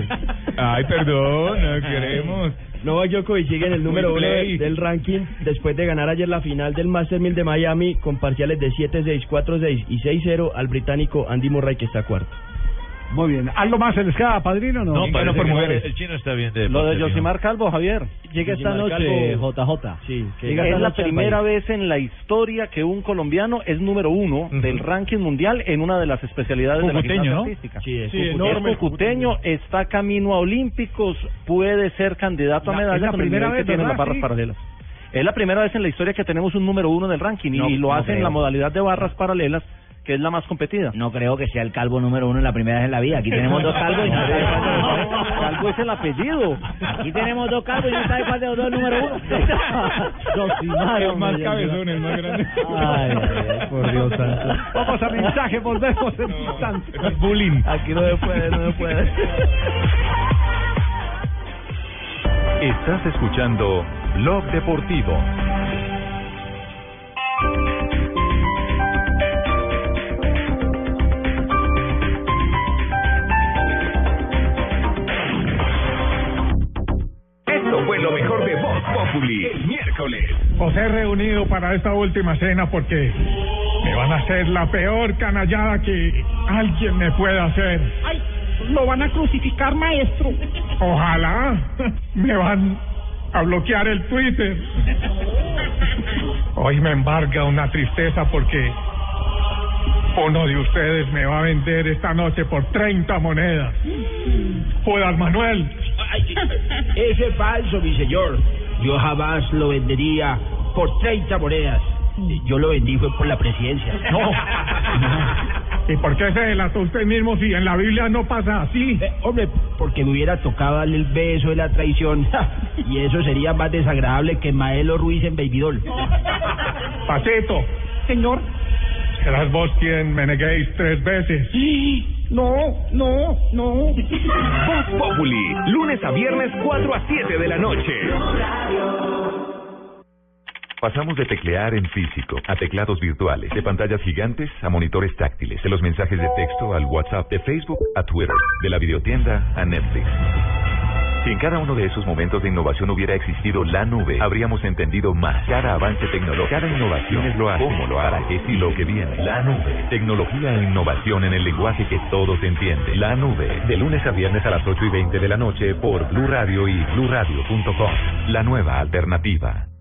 Ay, perdón, no queremos. Novak Djokovic sigue en el número uno del ranking después de ganar ayer la final del Master 1000 de Miami con parciales de 7-6, 4-6 y 6-0 al británico Andy Murray que está cuarto. Muy bien. ¿Algo más se les queda, padrino? No, No, parece por mujeres. el chino está bien de Lo de. Josimar Calvo, Javier. Llega esta noche Calvo- JJ. Sí, que Llega Es la primera vez en la historia que un colombiano es número uno del ranking mundial en una de las especialidades de la ¿no? artística. Sí, es Sí, Cucuteño. enorme. Es cucuteño, está camino a Olímpicos, puede ser candidato a La- es la primera nivel que vez, tienen las barras Sí. paralelas. Es la primera vez en la historia que tenemos un número uno del ranking y, No, y lo no hace en la modalidad de barras paralelas, que es la más competida. No creo que sea el calvo número uno en la primera vez en la vida. Aquí tenemos dos calvos y no sabe cuál de los dos. Calvo es el apellido. Aquí tenemos dos calvos y no sabe cuál de los dos es el número uno. El más cabezón, el más grande. Ay, por Dios santo. Vamos a mensaje, volvemos en un instante. Es bullying. Aquí no se puede, no se puede. Estás escuchando Blog Deportivo. Fue lo mejor de Voz Populi el miércoles. Os he reunido para esta última cena porque me van a hacer la peor canallada que alguien me pueda hacer. Ay, lo van a crucificar, maestro. Ojalá me van a bloquear el Twitter. Hoy me embarga una tristeza porque uno de ustedes me va a vender esta noche por 30 monedas. Judas Manuel. Ese es falso, mi señor. Yo jamás lo vendería por 30 monedas. Yo lo vendí fue por la presidencia. No. ¿Y por qué se delató usted mismo si en la Biblia no pasa así? Eh, hombre, porque me hubiera tocado darle el beso de la traición. y eso sería más desagradable que Maelo Ruiz en Babydoll. Pacito, Señor. serás vos quien me neguéis tres veces. No, no, no. Voz Populi, lunes a viernes 4 a 7 de la noche. Pasamos de teclear en físico a teclados virtuales, de pantallas gigantes a monitores táctiles, de los mensajes de texto al WhatsApp, de Facebook a Twitter, de la videotienda a Netflix. Si en cada uno de esos momentos de innovación hubiera existido la nube, habríamos entendido más. Cada avance tecnológico, cada innovación es lo hace, cómo lo hará, qué y lo que viene. La nube. Tecnología e innovación en el lenguaje que todos entienden. La nube. De lunes a viernes a las 8 y 20 de la noche por Blue Radio y BlueRadio.com. La nueva alternativa.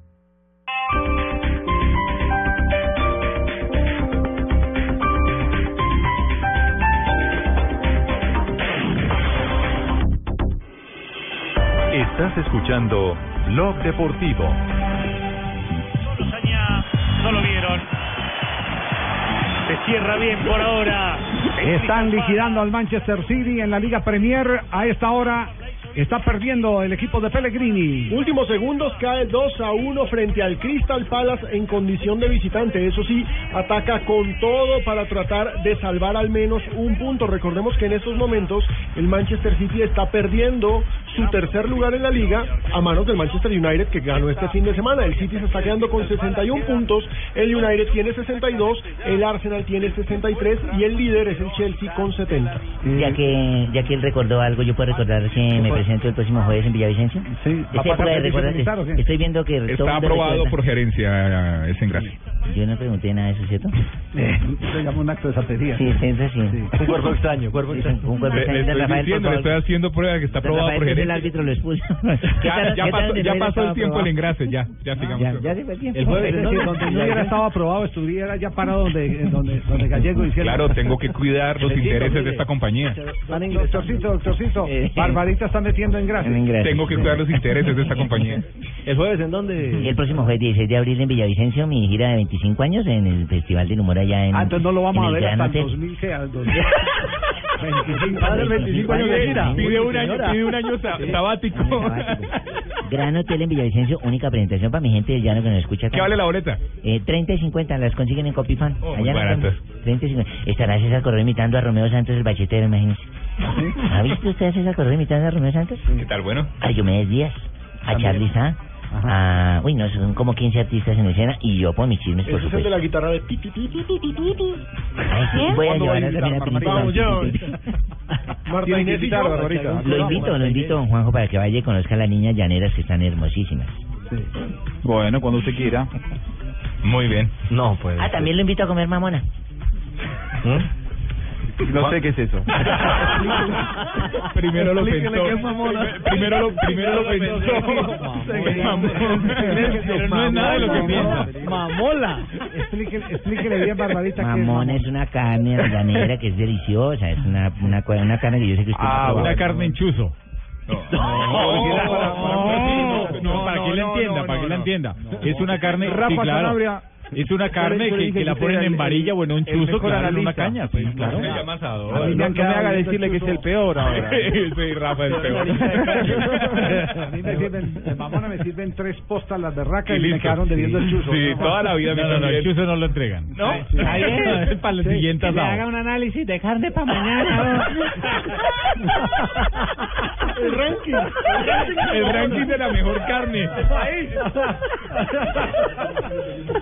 Estás escuchando Blog Deportivo. No lo vieron. Se cierra bien por ahora. Están liquidando al Manchester City en la Liga Premier. A esta hora está perdiendo el equipo de Pellegrini. Últimos segundos cae 2 a 1 frente al Crystal Palace en condición de visitante. Eso sí, ataca con todo para tratar de salvar al menos un punto. Recordemos que en estos momentos el Manchester City está perdiendo su tercer lugar en la liga a manos del Manchester United que ganó este fin de semana. El City se está quedando con 61 puntos, el United tiene 62, el Arsenal tiene 63 y el líder es el Chelsea con 70. Ya que, ya que él recordó algo, yo puedo recordar que me presento el próximo jueves en Villavicencio. Sí, ¿Es época de recordar? Estoy viendo que Está aprobado por gerencia ese engrase. Yo no pregunté nada de eso, ¿cierto? Se llama un acto de santería. Sí, sí, sí. Un cuerpo extraño, cuerpo Sí, extraño. un cuerpo Le, extraño le de estoy diciendo, le estoy haciendo prueba que está aprobado por es el gerencia. árbitro lo expulsa. ¿Qué Ya, tal- ya pasó, ya no pasó el tiempo aprobado? el engrase, ya, ya sigamos. Ya, ya se fue el tiempo. El jueves, es decir, donde no hubiera estado aprobado, estuviera ya parado donde, donde, donde Gallego hiciera. Claro, tengo que cuidar los intereses de esta compañía. Doctorcito, doctorcito, Eh, Barbarita está metiendo en grasa. En. Tengo que cuidar los intereses de esta compañía. ¿El jueves en dónde? El próximo jueves 16 de abril en Villavicencio, mi gira de 25 años en el Festival del Humor allá en Ah, entonces no lo vamos a ver hasta el Hotel. 2000, ¿qué? Al 2000. 25 Padre, años de 25 gira. años de gira. Pide un año, pide un año sa- sabático. Gran Hotel en Villavicencio, única presentación para mi gente del llano que nos escucha. ¿Qué vale la boleta? Eh, 30 y 50 las consiguen en Copifan. Oh, muy Allá no baratas. están. 30 y 50. Estará César Correa imitando a Romeo Santos, el bachetero, imagínense. ¿Ha visto usted a César Correa imitando a Romeo Santos? ¿Qué tal? Bueno. A Diomedes Díaz, a También. Charlie Sa, a... Uy, no, son como 15 artistas en escena y yo por mis chismes, por Ese es el de la guitarra de pi, pi, pi, pi, pi, pi, pi. Ay, sí, voy a llevar a también a ya. Marta Inés y yo. Lo invito, lo invito, don Juanjo, para que vaya y conozca a las niñas llaneras que están hermosísimas. Bueno, cuando usted quiera. Muy bien. No, pues. Ah, también lo invito a comer mamona. No sé qué es eso. primero lo pensó. Primero lo, primero lo pensó. No es nada de lo que piensa. Mamola. Explíquele, explíquele bien, Barbarita. Mamona es una carne llanera que es deliciosa, es una, una, carne que yo sé que usted no Ah, una carne en chuzo. No, no, para que la entienda, para que la entienda. Es una carne, Rafa sí, claro. Sanabria. Es una carne que, que la que ponen en varilla o en un chuzo, claro, en una caña. Sí, claro. A mí me llama A mí me no me haga decirle que es el peor ahora. Sí, Rafa, el peor. A mí me sirven, de mamona me sirven tres postas las berracas y, me quedaron debiendo el chuzo. Sí, toda la vida. No, no, el chuzo no lo entregan. ¿No? Sí. Es para el siguiente asado. un análisis de carne para mañana. El ranking. El ranking de la mejor carne.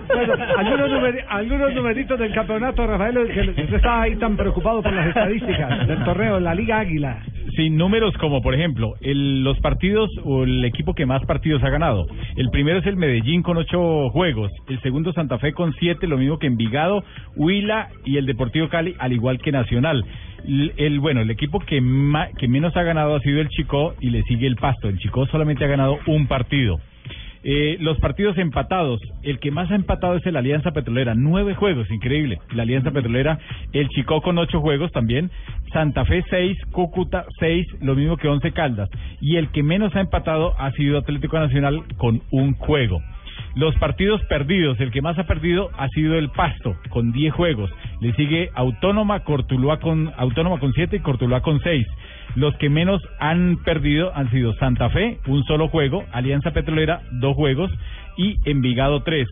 Bueno, algunos, numeri- algunos numeritos del campeonato, Rafael, que usted estaba ahí tan preocupado por las estadísticas del torneo, la Liga Águila. Sin números como, por ejemplo, el- los partidos o el equipo que más partidos ha ganado. El primero es el Medellín con ocho juegos. El segundo Santa Fe con siete, lo mismo que Envigado, Huila y el Deportivo Cali, al igual que Nacional. El, el- bueno, el equipo que, ma- que menos ha ganado ha sido el Chico y le sigue el Pasto. El Chico solamente ha ganado un partido. Eh, los partidos empatados, el que más ha empatado es el Alianza Petrolera, nueve juegos, increíble. La Alianza Petrolera, el Chico con ocho juegos también, Santa Fe seis, Cúcuta seis, lo mismo que Once Caldas. Y el que menos ha empatado ha sido Atlético Nacional con un juego. Los partidos perdidos, el que más ha perdido ha sido el Pasto, con 10 juegos. Le sigue Autónoma, Cortuluá con, Autónoma con 7 y Cortuluá con 6. Los que menos han perdido han sido Santa Fe, un solo juego, Alianza Petrolera, dos juegos y Envigado, tres.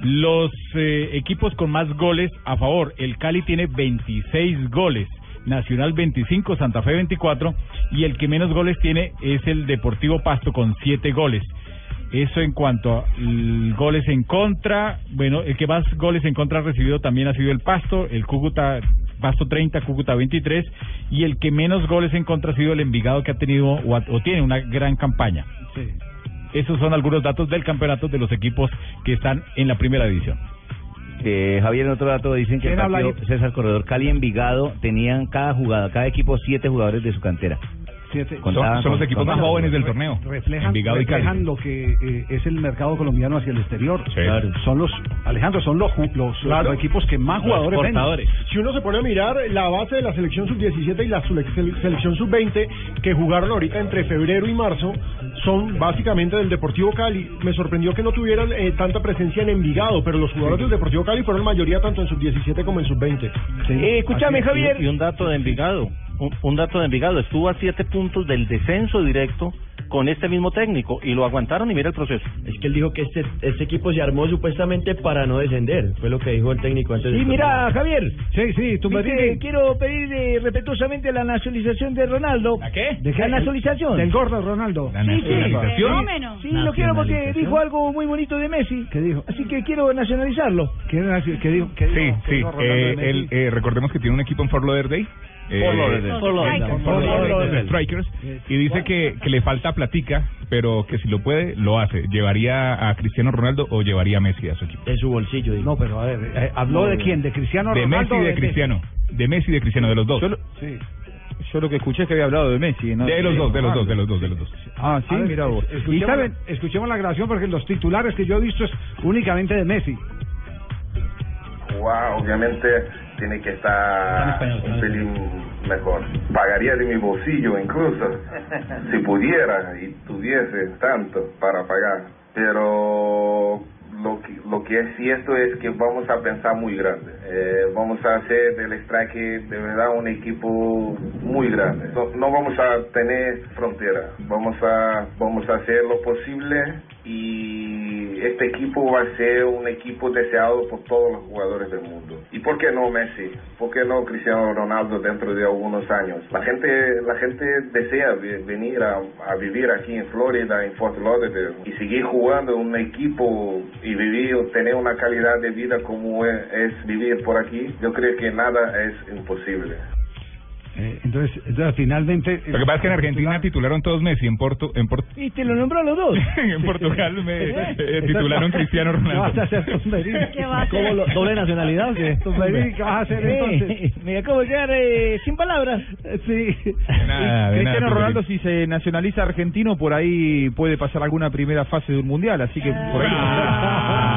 Los eh, equipos con más goles a favor, el Cali tiene 26 goles. Nacional 25, Santa Fe 24 y el que menos goles tiene es el Deportivo Pasto con 7 goles. Eso en cuanto a goles en contra. Bueno, el que más goles en contra ha recibido también ha sido el Pasto, el Cúcuta, Pasto 30, Cúcuta 23. Y el que menos goles en contra ha sido el Envigado, que ha tenido o, tiene una gran campaña. Esos son algunos datos del campeonato de los equipos que están en la primera división. Eh, Javier, en otro dato dicen que el ¿Quién habla partido? César Corredor Cali Envigado tenían cada jugada, cada equipo siete jugadores de su cantera. Siete. Contaban con- con- torneo. Reflejan, Envigado y Cali. reflejan lo que eh, es el mercado colombiano hacia el exterior. Claro. Son los, Alejandro, son los, los, Claro. los equipos que más jugadores venden. Si uno se pone a mirar la base de la selección sub-17 y la selección sub-20 que jugaron ahorita entre febrero y marzo son básicamente del Deportivo Cali. Me sorprendió que no tuvieran eh, tanta presencia en Envigado, pero los jugadores del Deportivo Cali fueron mayoría tanto en sub-17 como en sub-20. Eh, escúchame. Javier. Y un dato de Envigado. Un, un dato de Envigado. Estuvo a siete puntos del descenso directo con este mismo técnico y lo aguantaron y mira el proceso. Es que él dijo que este, este equipo se armó supuestamente para no descender. Fue lo que dijo el técnico antes Sí, del mira, Javier. Sí, sí, tú me dices. Quiero pedir eh, respetuosamente la nacionalización de Ronaldo. ¿La qué? ¿De qué? La nacionalización. Del gordo Ronaldo. La Sí, sí. nacionalización. Fenómeno. Sí, lo quiero porque dijo algo muy bonito de Messi. ¿Qué dijo? Así que quiero nacionalizarlo. ¿Qué, qué dijo? ¿Qué Sí, sí. dijo Eh, él, eh, recordemos que tiene un equipo en Fort Lauderdale. Eh. Strikers. Y dice que, que le falta platica, pero que si lo puede, lo hace. ¿Llevaría a Cristiano Ronaldo o llevaría a Messi a su equipo? En su bolsillo, dijo. No, pero a ver, eh, ¿habló de quién? ¿De Cristiano De Ronaldo? Messi y o de Cristiano. De Messi y de Cristiano, de los dos. Sí. Yo lo que escuché es que había hablado de Messi. ¿no? De los dos, de los dos, de los dos, de los dos. Ah, sí, ver, mira vos. es- Y Escuchemos, saben, escuchemos la grabación porque los titulares que yo he visto es únicamente de Messi. Wow, obviamente tiene que estar un pelín mejor. Pagaría de mi bolsillo incluso, si pudiera y tuviese tanto para pagar. Pero lo que, lo que es cierto es que vamos a pensar muy grande. Eh, vamos a hacer del Strike de verdad un equipo muy grande. No, no vamos a tener frontera. Vamos a, vamos a hacer lo posible y este equipo va a ser un equipo deseado por todos los jugadores del mundo. ¿Y por qué no Messi? ¿Por qué no Cristiano Ronaldo dentro de algunos años? La gente, la gente desea venir a, vivir aquí en Florida, en Fort Lauderdale y seguir jugando en un equipo y vivir, tener una calidad de vida como es vivir por aquí. Yo creo que nada es imposible. Eh, entonces, entonces, finalmente... Lo que pasa es que en Argentina titularon todos Messi, en Porto, en Porto, Y te lo nombró a los dos. en Portugal me eh, titularon Cristiano ¿Qué vas a Ronaldo. hacer? ¿Qué va a hacer? ¿Cómo lo- ¿Doble nacionalidad o qué? ¿qué vas a hacer entonces? Me acabo de quedar eh, sin palabras. Sí. Nada, Cristiano nada, Ronaldo, si se nacionaliza argentino, por ahí puede pasar alguna primera fase de un mundial, así que por ahí.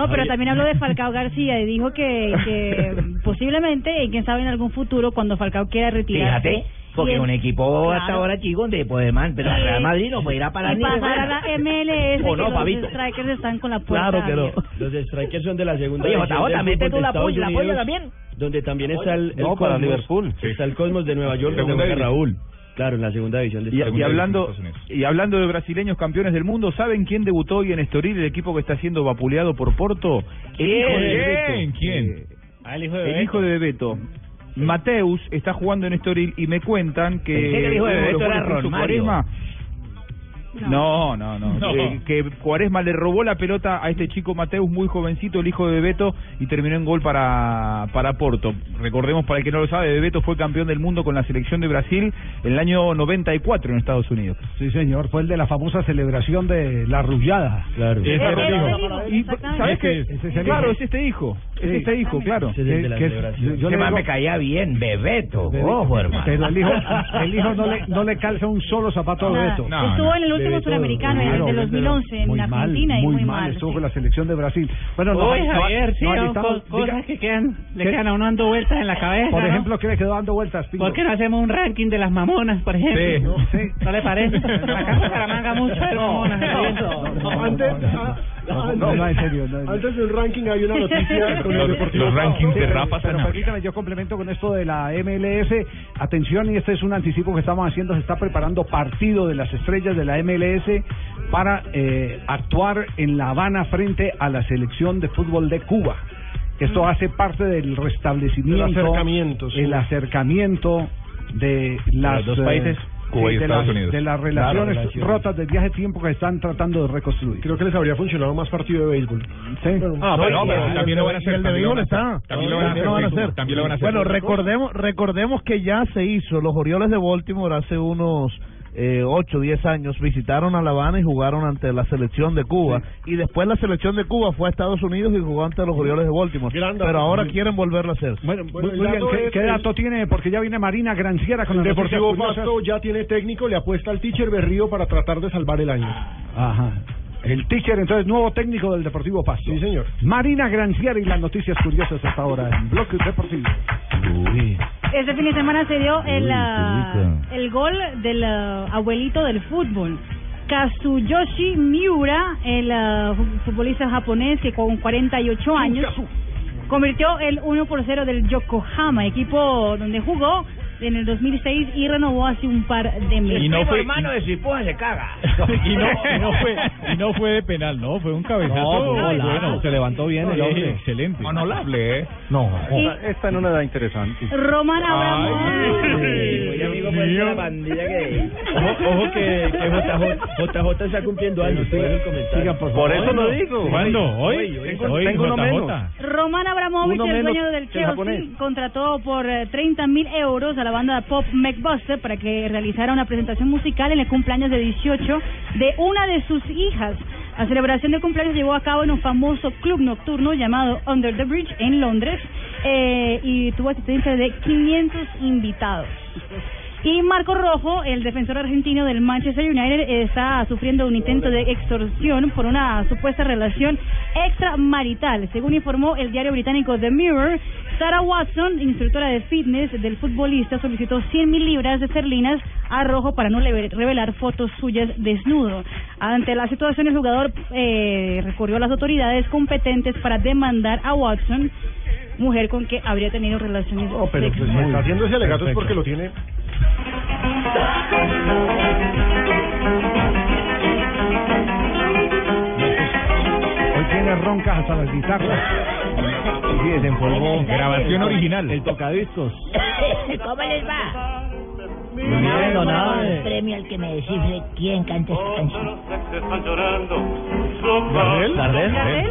No, pero también habló de Falcao García y dijo que, que posiblemente, y quién sabe en algún futuro, cuando Falcao quiera retirarse. Fíjate, porque un equipo Claro. hasta ahora chico donde puede man, pero el Real Madrid no puede ir a parar y ni pasar a la. MLS, ¿O no, que Fabito? los strikers están con la puerta Claro que no. Los strikers son de la segunda Oye, del mete tú la puya, la puya también. Donde también está el, el No, para Cosmos. Liverpool. Está el Cosmos de Nueva York, donde juega. Raúl. Claro, en la segunda división de Y, Estados y hablando y hablando de brasileños campeones del mundo, ¿saben quién debutó hoy en Estoril, el equipo que está siendo vapuleado por Porto? El hijo de ¿Quién? Bebeto. ¿Quién? Eh, el hijo de Bebeto. Mateus está jugando en Estoril y me cuentan que el hijo de Bebeto era Romario. Cuaresma No, no, no. No. Eh, que Cuaresma le robó la pelota a este chico Mateus, muy jovencito, el hijo de Bebeto, y terminó en gol para, para Porto. Recordemos, para el que no lo sabe, Bebeto fue campeón del mundo con la selección de Brasil en el año 94 en Estados Unidos. Sí, señor, fue el de la famosa celebración de la arrullada. Claro. Ese el hijo. ¿Sabes qué? Es Claro, es este hijo. Es Sí. este hijo, claro. Ese es el de la celebración. yo digo- me caía bien, Bebeto. Bebe- Ojo, hermano. Pero el hijo, el hijo no le, no le calza un solo zapato a. Bebeto. No, El último suramericano, el claro, de Bebeto, 2011, en muy Argentina, mal, y muy muy mal. mal. Estuvo sí. con la selección de Brasil. Bueno, no, no, Javier, sí, no, cosas diga- que quedan, le ¿Qué? quedan a uno dando vueltas en la cabeza. Por ¿no? ejemplo, ¿qué le quedó dando vueltas, Pingo? ¿Por qué no hacemos un ranking de las mamonas, por ejemplo? Sí. ¿No le parece? Acá en Bucaramanga mucho de mamonas. No, no, no, en serio. no, antes del ranking hay una noticia con el Deportivo los rankings de Rafa pero permítame, yo complemento con esto de la MLS. Atención, y este es un anticipo que estamos haciendo. Se está preparando partido de las estrellas de la MLS para eh, actuar en La Habana frente a la selección de fútbol de Cuba. Esto hace parte del restablecimiento, Del acercamiento, sí. el acercamiento de las los dos países, eh, Cuba y de, Estados las, Unidos. de las Claro, relaciones relaciones. rotas del viaje de tiempo que están tratando de reconstruir. Creo que les habría funcionado más partido de béisbol. Sí. Ah, pero, y- pero y- también lo van a hacer. el de béisbol está. También lo van a hacer. También lo van a hacer. Bueno, recordemos, recordemos que ya se hizo. Los Orioles de Baltimore hace unos eh, 8, 10 años visitaron a La Habana y jugaron ante la selección de Cuba. Y después la selección de Cuba fue a Estados Unidos y jugó ante los Orioles de Baltimore. Pero ahora quieren volverlo a hacer. Bueno, Bueno, ¿Qué, es- qué es- dato tiene? Porque ya viene Marina Granciera con El Deportivo. Pasto ya tiene técnico, le apuesta al teacher Berrío para tratar de salvar el año. Ajá. El teacher, entonces, nuevo técnico del Deportivo Pasto. Sí, señor. Marina Granciera y las noticias curiosas hasta ahora en Bloque Deportivo. Este fin de semana se dio el, Uy, rico. el gol del ah, abuelito del fútbol. Kazuyoshi Miura, el fu- futbolista japonés que con 48 años convirtió el 1 por 0 del Yokohama, equipo donde jugó en el 2006 y renovó hace un par de meses. Y no fue hermano de Cipolla se caga. y, no, y no fue y no fue de penal, no, fue un cabezazo. No, bueno, se levantó bien el hombre, excelente. Honorable, ¿eh? No, esta no era interesante. Roman Abramovich. Oye, amigo, pues de la pandilla que... Ojo, ojo que, que JJ, JJ está cumpliendo años. Siga el comentario. Siga, por Por eso lo digo. ¿Cuándo? Hoy. Tengo- Hoy, tengo uno JJ. menos. Roman Abramovich, el dueño del. Chelsea, contrató por eh, 30 mil euros a la banda pop McBuster para que realizara una presentación musical en el cumpleaños de 18 de una de sus hijas. La celebración de cumpleaños llevó a cabo en un famoso club nocturno llamado Under the Bridge en Londres eh, y tuvo asistencia de 500 invitados. Y Marco Rojo, el defensor argentino del Manchester United, está sufriendo un intento de extorsión por una supuesta relación extramarital. Según informó el diario británico The Mirror, Sarah Watson, instructora de fitness del futbolista, solicitó 100 mil libras de esterlinas a Rojo para no le- revelar fotos suyas desnudo. Ante la situación, el jugador eh, recurrió a las autoridades competentes para demandar a Watson, mujer con que habría tenido relaciones No, pero pues, sexuales. está haciendo ese alegato es porque lo tiene. Hoy tiene roncas hasta las guitarras. Sí, desenformó. Grabación original. El tocadiscos. ¿Cómo les va? Bien, No, no, Abe. el premio al que me descifre quién canta esta canción. ¿Gardel? ¿Gardel?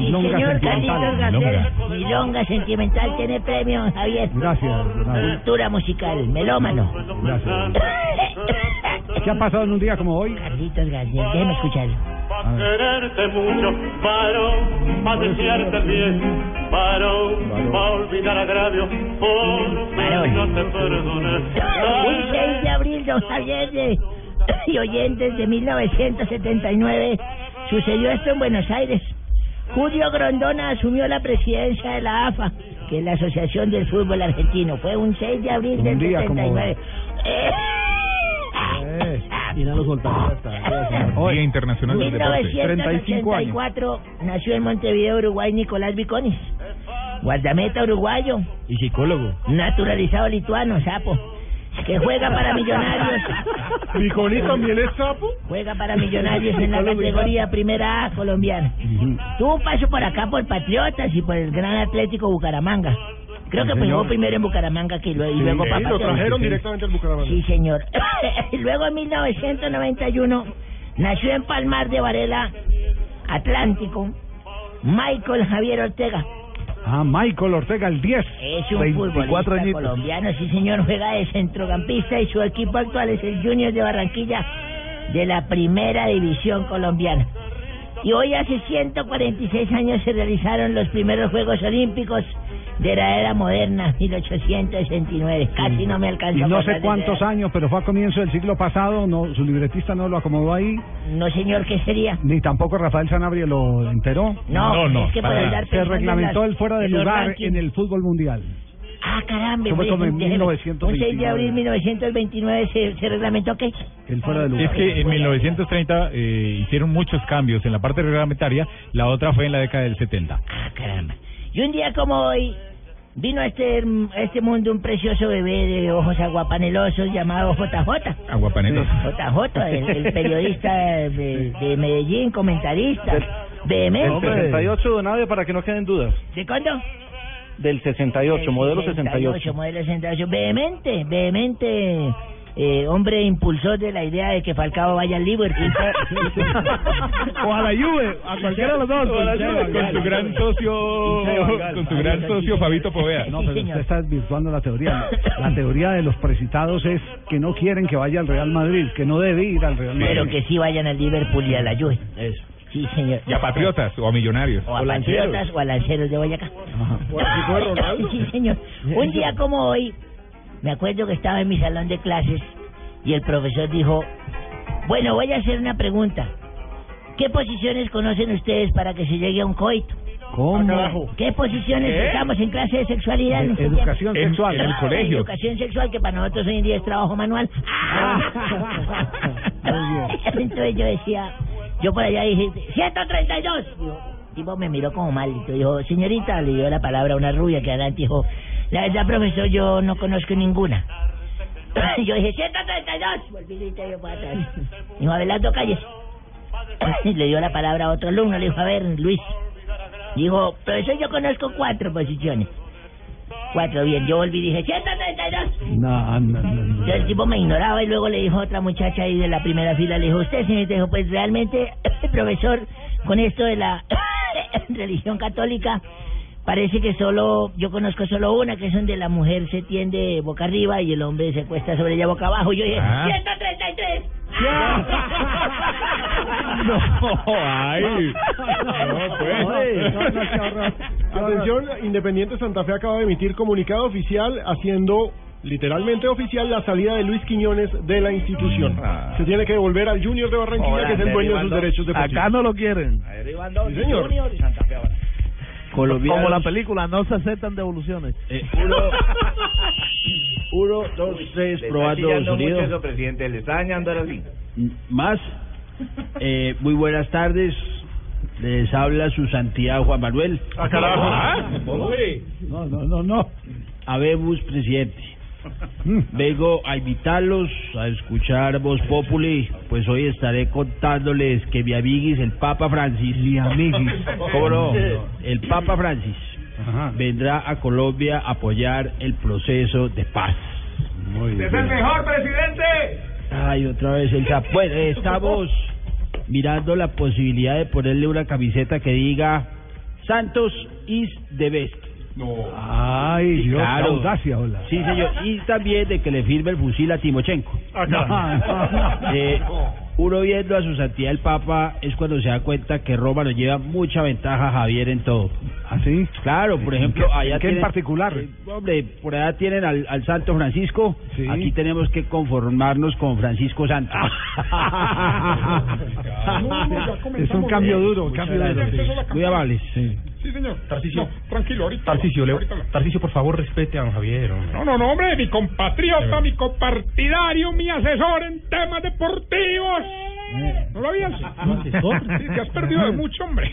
Milonga señor sentimental. Carlitos Gardel. Milonga sentimental tiene premio, Javier. Gracias. Cultura musical, melómano. Gracias. ¿Qué ha pasado en un día como hoy? Carlitos Gardel, déjeme escucharlo. Quererte mucho, varón, pa' desearte bien, varón, pa' olvidar agravio, por no te perdones. Un 6 de abril, don Javier de- y oyentes de 1979, sucedió esto en Buenos Aires. Julio Grondona asumió la presidencia de la AFA, que es la Asociación del Fútbol Argentino. Fue un 6 de abril Un del día como 79. Eh, hasta. Día Internacional del Deporte. 1984 nació en Montevideo, Uruguay, Nicolás Viconis. Guardameta uruguayo, Y psicólogo. naturalizado lituano, sapo. Que juega para Millonarios. ¿Viconi también es sapo? Juega para Millonarios en la categoría Primera A colombiana. Tuvo un paso por acá por Patriotas y por el Gran Atlético Bucaramanga. Creo que jugó señor. primero en Bucaramanga que luego, y luego sí, para lo trajeron directamente al Bucaramanga. Sí, señor. luego en 1991 nació en Palmar de Varela, Atlántico, Michael Javier Ortega. Ah, Michael Ortega, el 10. Es un 24 futbolista añitos. colombiano, sí señor, juega de centrocampista y su equipo actual es el Junior de Barranquilla de la primera división colombiana. Y hoy hace 146 años se realizaron los primeros Juegos Olímpicos de la era moderna, 1869. Casi no me Y alcanza a no sé cuántos años, pero fue a comienzo del siglo pasado, no, su libretista no lo acomodó ahí, No señor, ¿qué sería? ni tampoco Rafael Sanabria lo enteró. No, es que para- andar se reglamentó las- el fuera de lugar rankings. en el fútbol mundial. Ah, caramba. Fue como en déjeme- 1929. Un 6 de abril de 1929 se, se reglamentó qué? El fuera de lugar. Es que en 1930 eh, hicieron muchos cambios en la parte reglamentaria, la otra fue en la década del 70. Ah, caramba. Y un día como hoy vino a este, a este mundo un precioso bebé de ojos aguapanelosos llamado JJ. Aguapanelos. JJ, el, el periodista de, de Medellín, comentarista. Vehemente. Del 68, don Abe, para que no queden dudas. ¿De cuándo? Del 68, modelo 68. modelo 68. Vehemente, vehemente. Eh, hombre impulsor de la idea de que Falcao vaya al Liverpool. O a la Juve, a cualquiera de los dos. O a la Con su gran socio, con su gran socio Fabito Povea. No, pero usted está desvirtuando la teoría. La teoría de los precitados es que no quieren que vaya al Real Madrid, que no debe ir al Real Madrid. Pero que sí vayan al Liverpool y a la Juve. Eso. Sí, señor. Y a Patriotas o a Millonarios. O a Patriotas o a Lanceros de Boyacá. Sí, señor. Un día como hoy, me acuerdo que estaba en mi salón de clases y el profesor dijo, bueno, voy a hacer una pregunta. ¿Qué posiciones conocen ustedes para que se llegue a un coito? ¿Cómo? ¿Qué posiciones ¿Eh? estamos en clase de sexualidad? en educación sexual. En- en el colegio. Educación sexual, que para nosotros hoy en día es trabajo manual. Entonces yo decía, yo por allá dije, 132. Digo, el tipo me miró como mal. y Dijo, señorita, le dio la palabra a una rubia que adelante dijo, la verdad, profesor, yo no conozco ninguna. yo dije, 132. Volví y yo para atrás. Dijo, Abelardo, calles. le dio la palabra a otro alumno, le dijo, a ver, Luis. Dijo, profesor, yo conozco cuatro posiciones. Cuatro, bien. Yo volví y dije, 132. No, no, no, no. Entonces el tipo me ignoraba y luego le dijo a otra muchacha ahí de la primera fila, le dijo, usted, señorita, dijo, pues realmente, profesor, con esto de la religión católica, parece que solo, yo conozco solo una, que es donde la mujer se tiende boca arriba y el hombre se cuesta sobre ella boca abajo. Yo dije, Ah. 133. No, ay. No, pues. Atención, Independiente Santa Fe acaba de emitir comunicado oficial haciendo literalmente oficial la salida de Luis Quiñones de la institución. Se tiene que devolver al Junior de Barranquilla, que es el dueño de sus derechos deportivos. Acá no lo quieren. Sí, señor. Como la película, no se aceptan devoluciones. Uno, uno, dos, tres, probando sonido. presidente, le está dañando ahora sí. Más. Eh, muy buenas tardes. Les habla su santidad Juan Manuel. Ah, carajo. Ah, No, no, no, no. Habemos, presidente. Vengo a invitarlos a escuchar Voz Populi, pues hoy estaré contándoles que mi amiguis, el Papa Francis. Mi amiguis. ¿Cómo no? El Papa Francis vendrá a Colombia a apoyar el proceso de paz. Muy ¡Es el mejor presidente! Ay, otra vez el sapo. Bueno, estamos mirando la posibilidad de ponerle una camiseta que diga Santos is the best. No. Ay, Dios, qué audacia, hola. Sí, señor. Y también de que le firme el fusil a Timochenko. Eh, uno viendo a su santidad el Papa es cuando se da cuenta que Roma nos lleva mucha ventaja a Javier en todo. ¿Ah, sí? Claro, por ejemplo, allá en qué en tienen- particular? eh, hombre, por allá tienen al, al Santo Francisco. Sí. Aquí tenemos que conformarnos con Francisco Santos. Es un cambio duro, un cambio duro. Muy amables. Sí. Sí, señor. Tarcicio. tranquilo, ahorita. Tarcicio, le- ahorita Tarcicio, por favor, respete a don Javier. hombre. No, no, no, hombre, mi compatriota, mi compartidario, mi asesor en temas deportivos. ¿No lo habías? Sí, te has perdido de mucho, hombre.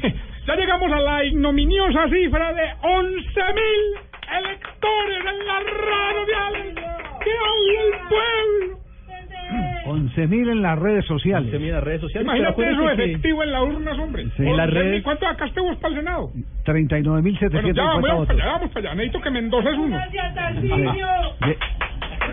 Ya llegamos a la ignominiosa cifra de 11.000 electores en la radio. ¡Que hable el pueblo! 11.000 en las redes sociales. en las redes sociales. Imagínate eso acuérdese que- efectivo en las urnas, hombre. Sí, en las 11.000, redes- ¿Cuánto sacaste vos para el Senado? 39.750 Bueno, ya vamos, votos. para allá, vamos para allá. Necesito que Mendoza es uno. Bueno, bueno.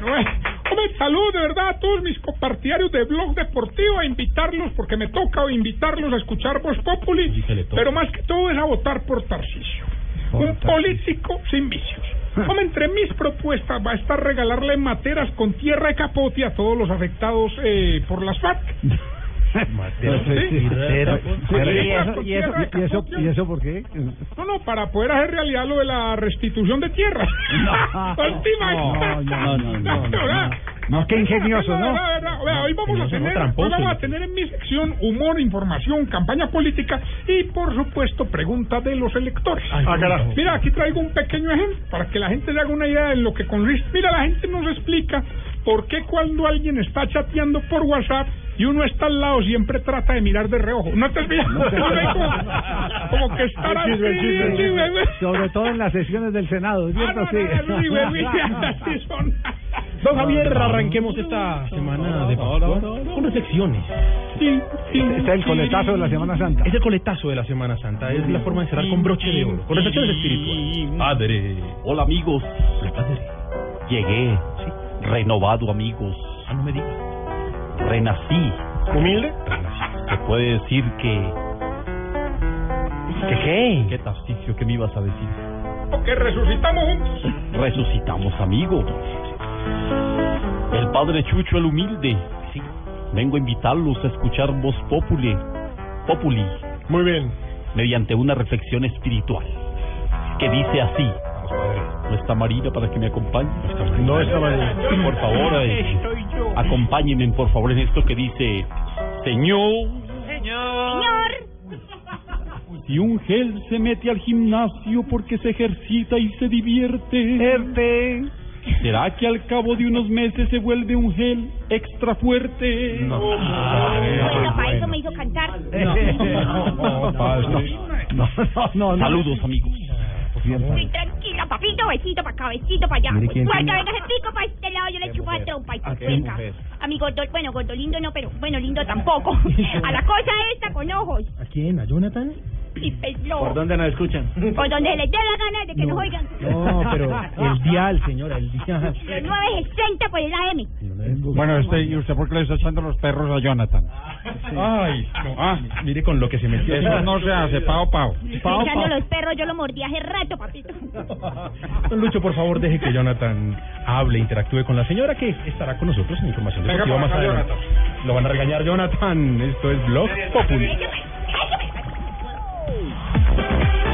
Hombre, salud de verdad a todos mis compartidarios de Blog Deportivo, a invitarlos, porque me toca invitarlos a escuchar Voz Populi, pero más que todo es a votar por Tarcisio. Un político sin vicios. Hombre, entre mis propuestas va a estar regalarle materas con tierra de capote a todos los afectados eh, por las FARC. Sí, ¿Y eso- y eso- tierra de y eso- capote. ¿Y eso por qué? No, no, para poder hacer realidad lo de la restitución de tierras. No, no, no, no, no, qué ingenioso, ¿no? Hoy vamos a tener, vamos a en mi sección humor, información, campaña política y por supuesto preguntas de los electores. Ah. Mira, aquí traigo un pequeño ejemplo para que la gente se haga una idea de lo que consiste. Mira, la gente nos explica por qué cuando alguien está chateando por WhatsApp y uno está al lado siempre trata de mirar de reojo. ¿No te? Uno ve como, como que chisme. güey. Sobre todo en las sesiones del Senado, ¿cierto? Sí. Don Javier, arranquemos esta semana de Pascua con reflexiones. Este es el coletazo de la Semana Santa. Es el coletazo de la Semana Santa, es la forma de cerrar con broche de oro, con reflexiones espirituales. Padre. Hola amigos. Llegué. Renovado amigos. Ah, no me digas. Renací. ¿Humilde? Se puede decir que... ¿Qué qué? ¿Qué Tarcisio? ¿Qué me ibas a decir? Que resucitamos juntos. Resucitamos amigos. El Padre Chucho el Humilde. Vengo a invitarlos a escuchar Voz Populi. Populi. Muy bien. Mediante una reflexión espiritual. Que dice así. ¿No está Marina para que me acompañe? No está Marina. Por favor, eh, acompáñenme por favor en esto que dice... Señor... Señor. Si un gel se mete al gimnasio porque se ejercita y se divierte... ¿Será que al cabo de unos meses se vuelve un gel extra fuerte? No. Bueno, para eso me hizo cantar. No, no, no. Saludos, amigos. Sí, tranquila, papito, besito para acá, besito para allá. Mire quién venga ese pico para este lado, yo le chupo la trompa y ¿A qué venga. mujer? A mi gordo, bueno, gordo lindo no, pero bueno, lindo tampoco. A la cosa esta con ojos ¿A quién? ¿A Jonathan? Y pelo. ¿Por dónde nos escuchan? Por donde les dé la gana de que nos oigan. No, pero el dial, señora, el dial. El 960 por el AM. Bueno, este, ¿y usted por qué le está echando los perros a Jonathan? Ay, no, ah, mire con lo que se metió. Eso no se hace, pao, pao. Estoy echando los perros, yo lo mordí hace rato, papito. Don Lucho, por favor, deje que Jonathan hable, interactúe con la señora que estará con nosotros en información deportiva más adelante. Lo van a regañar, Jonathan. Esto es Blog Populi. Déjeme Oh.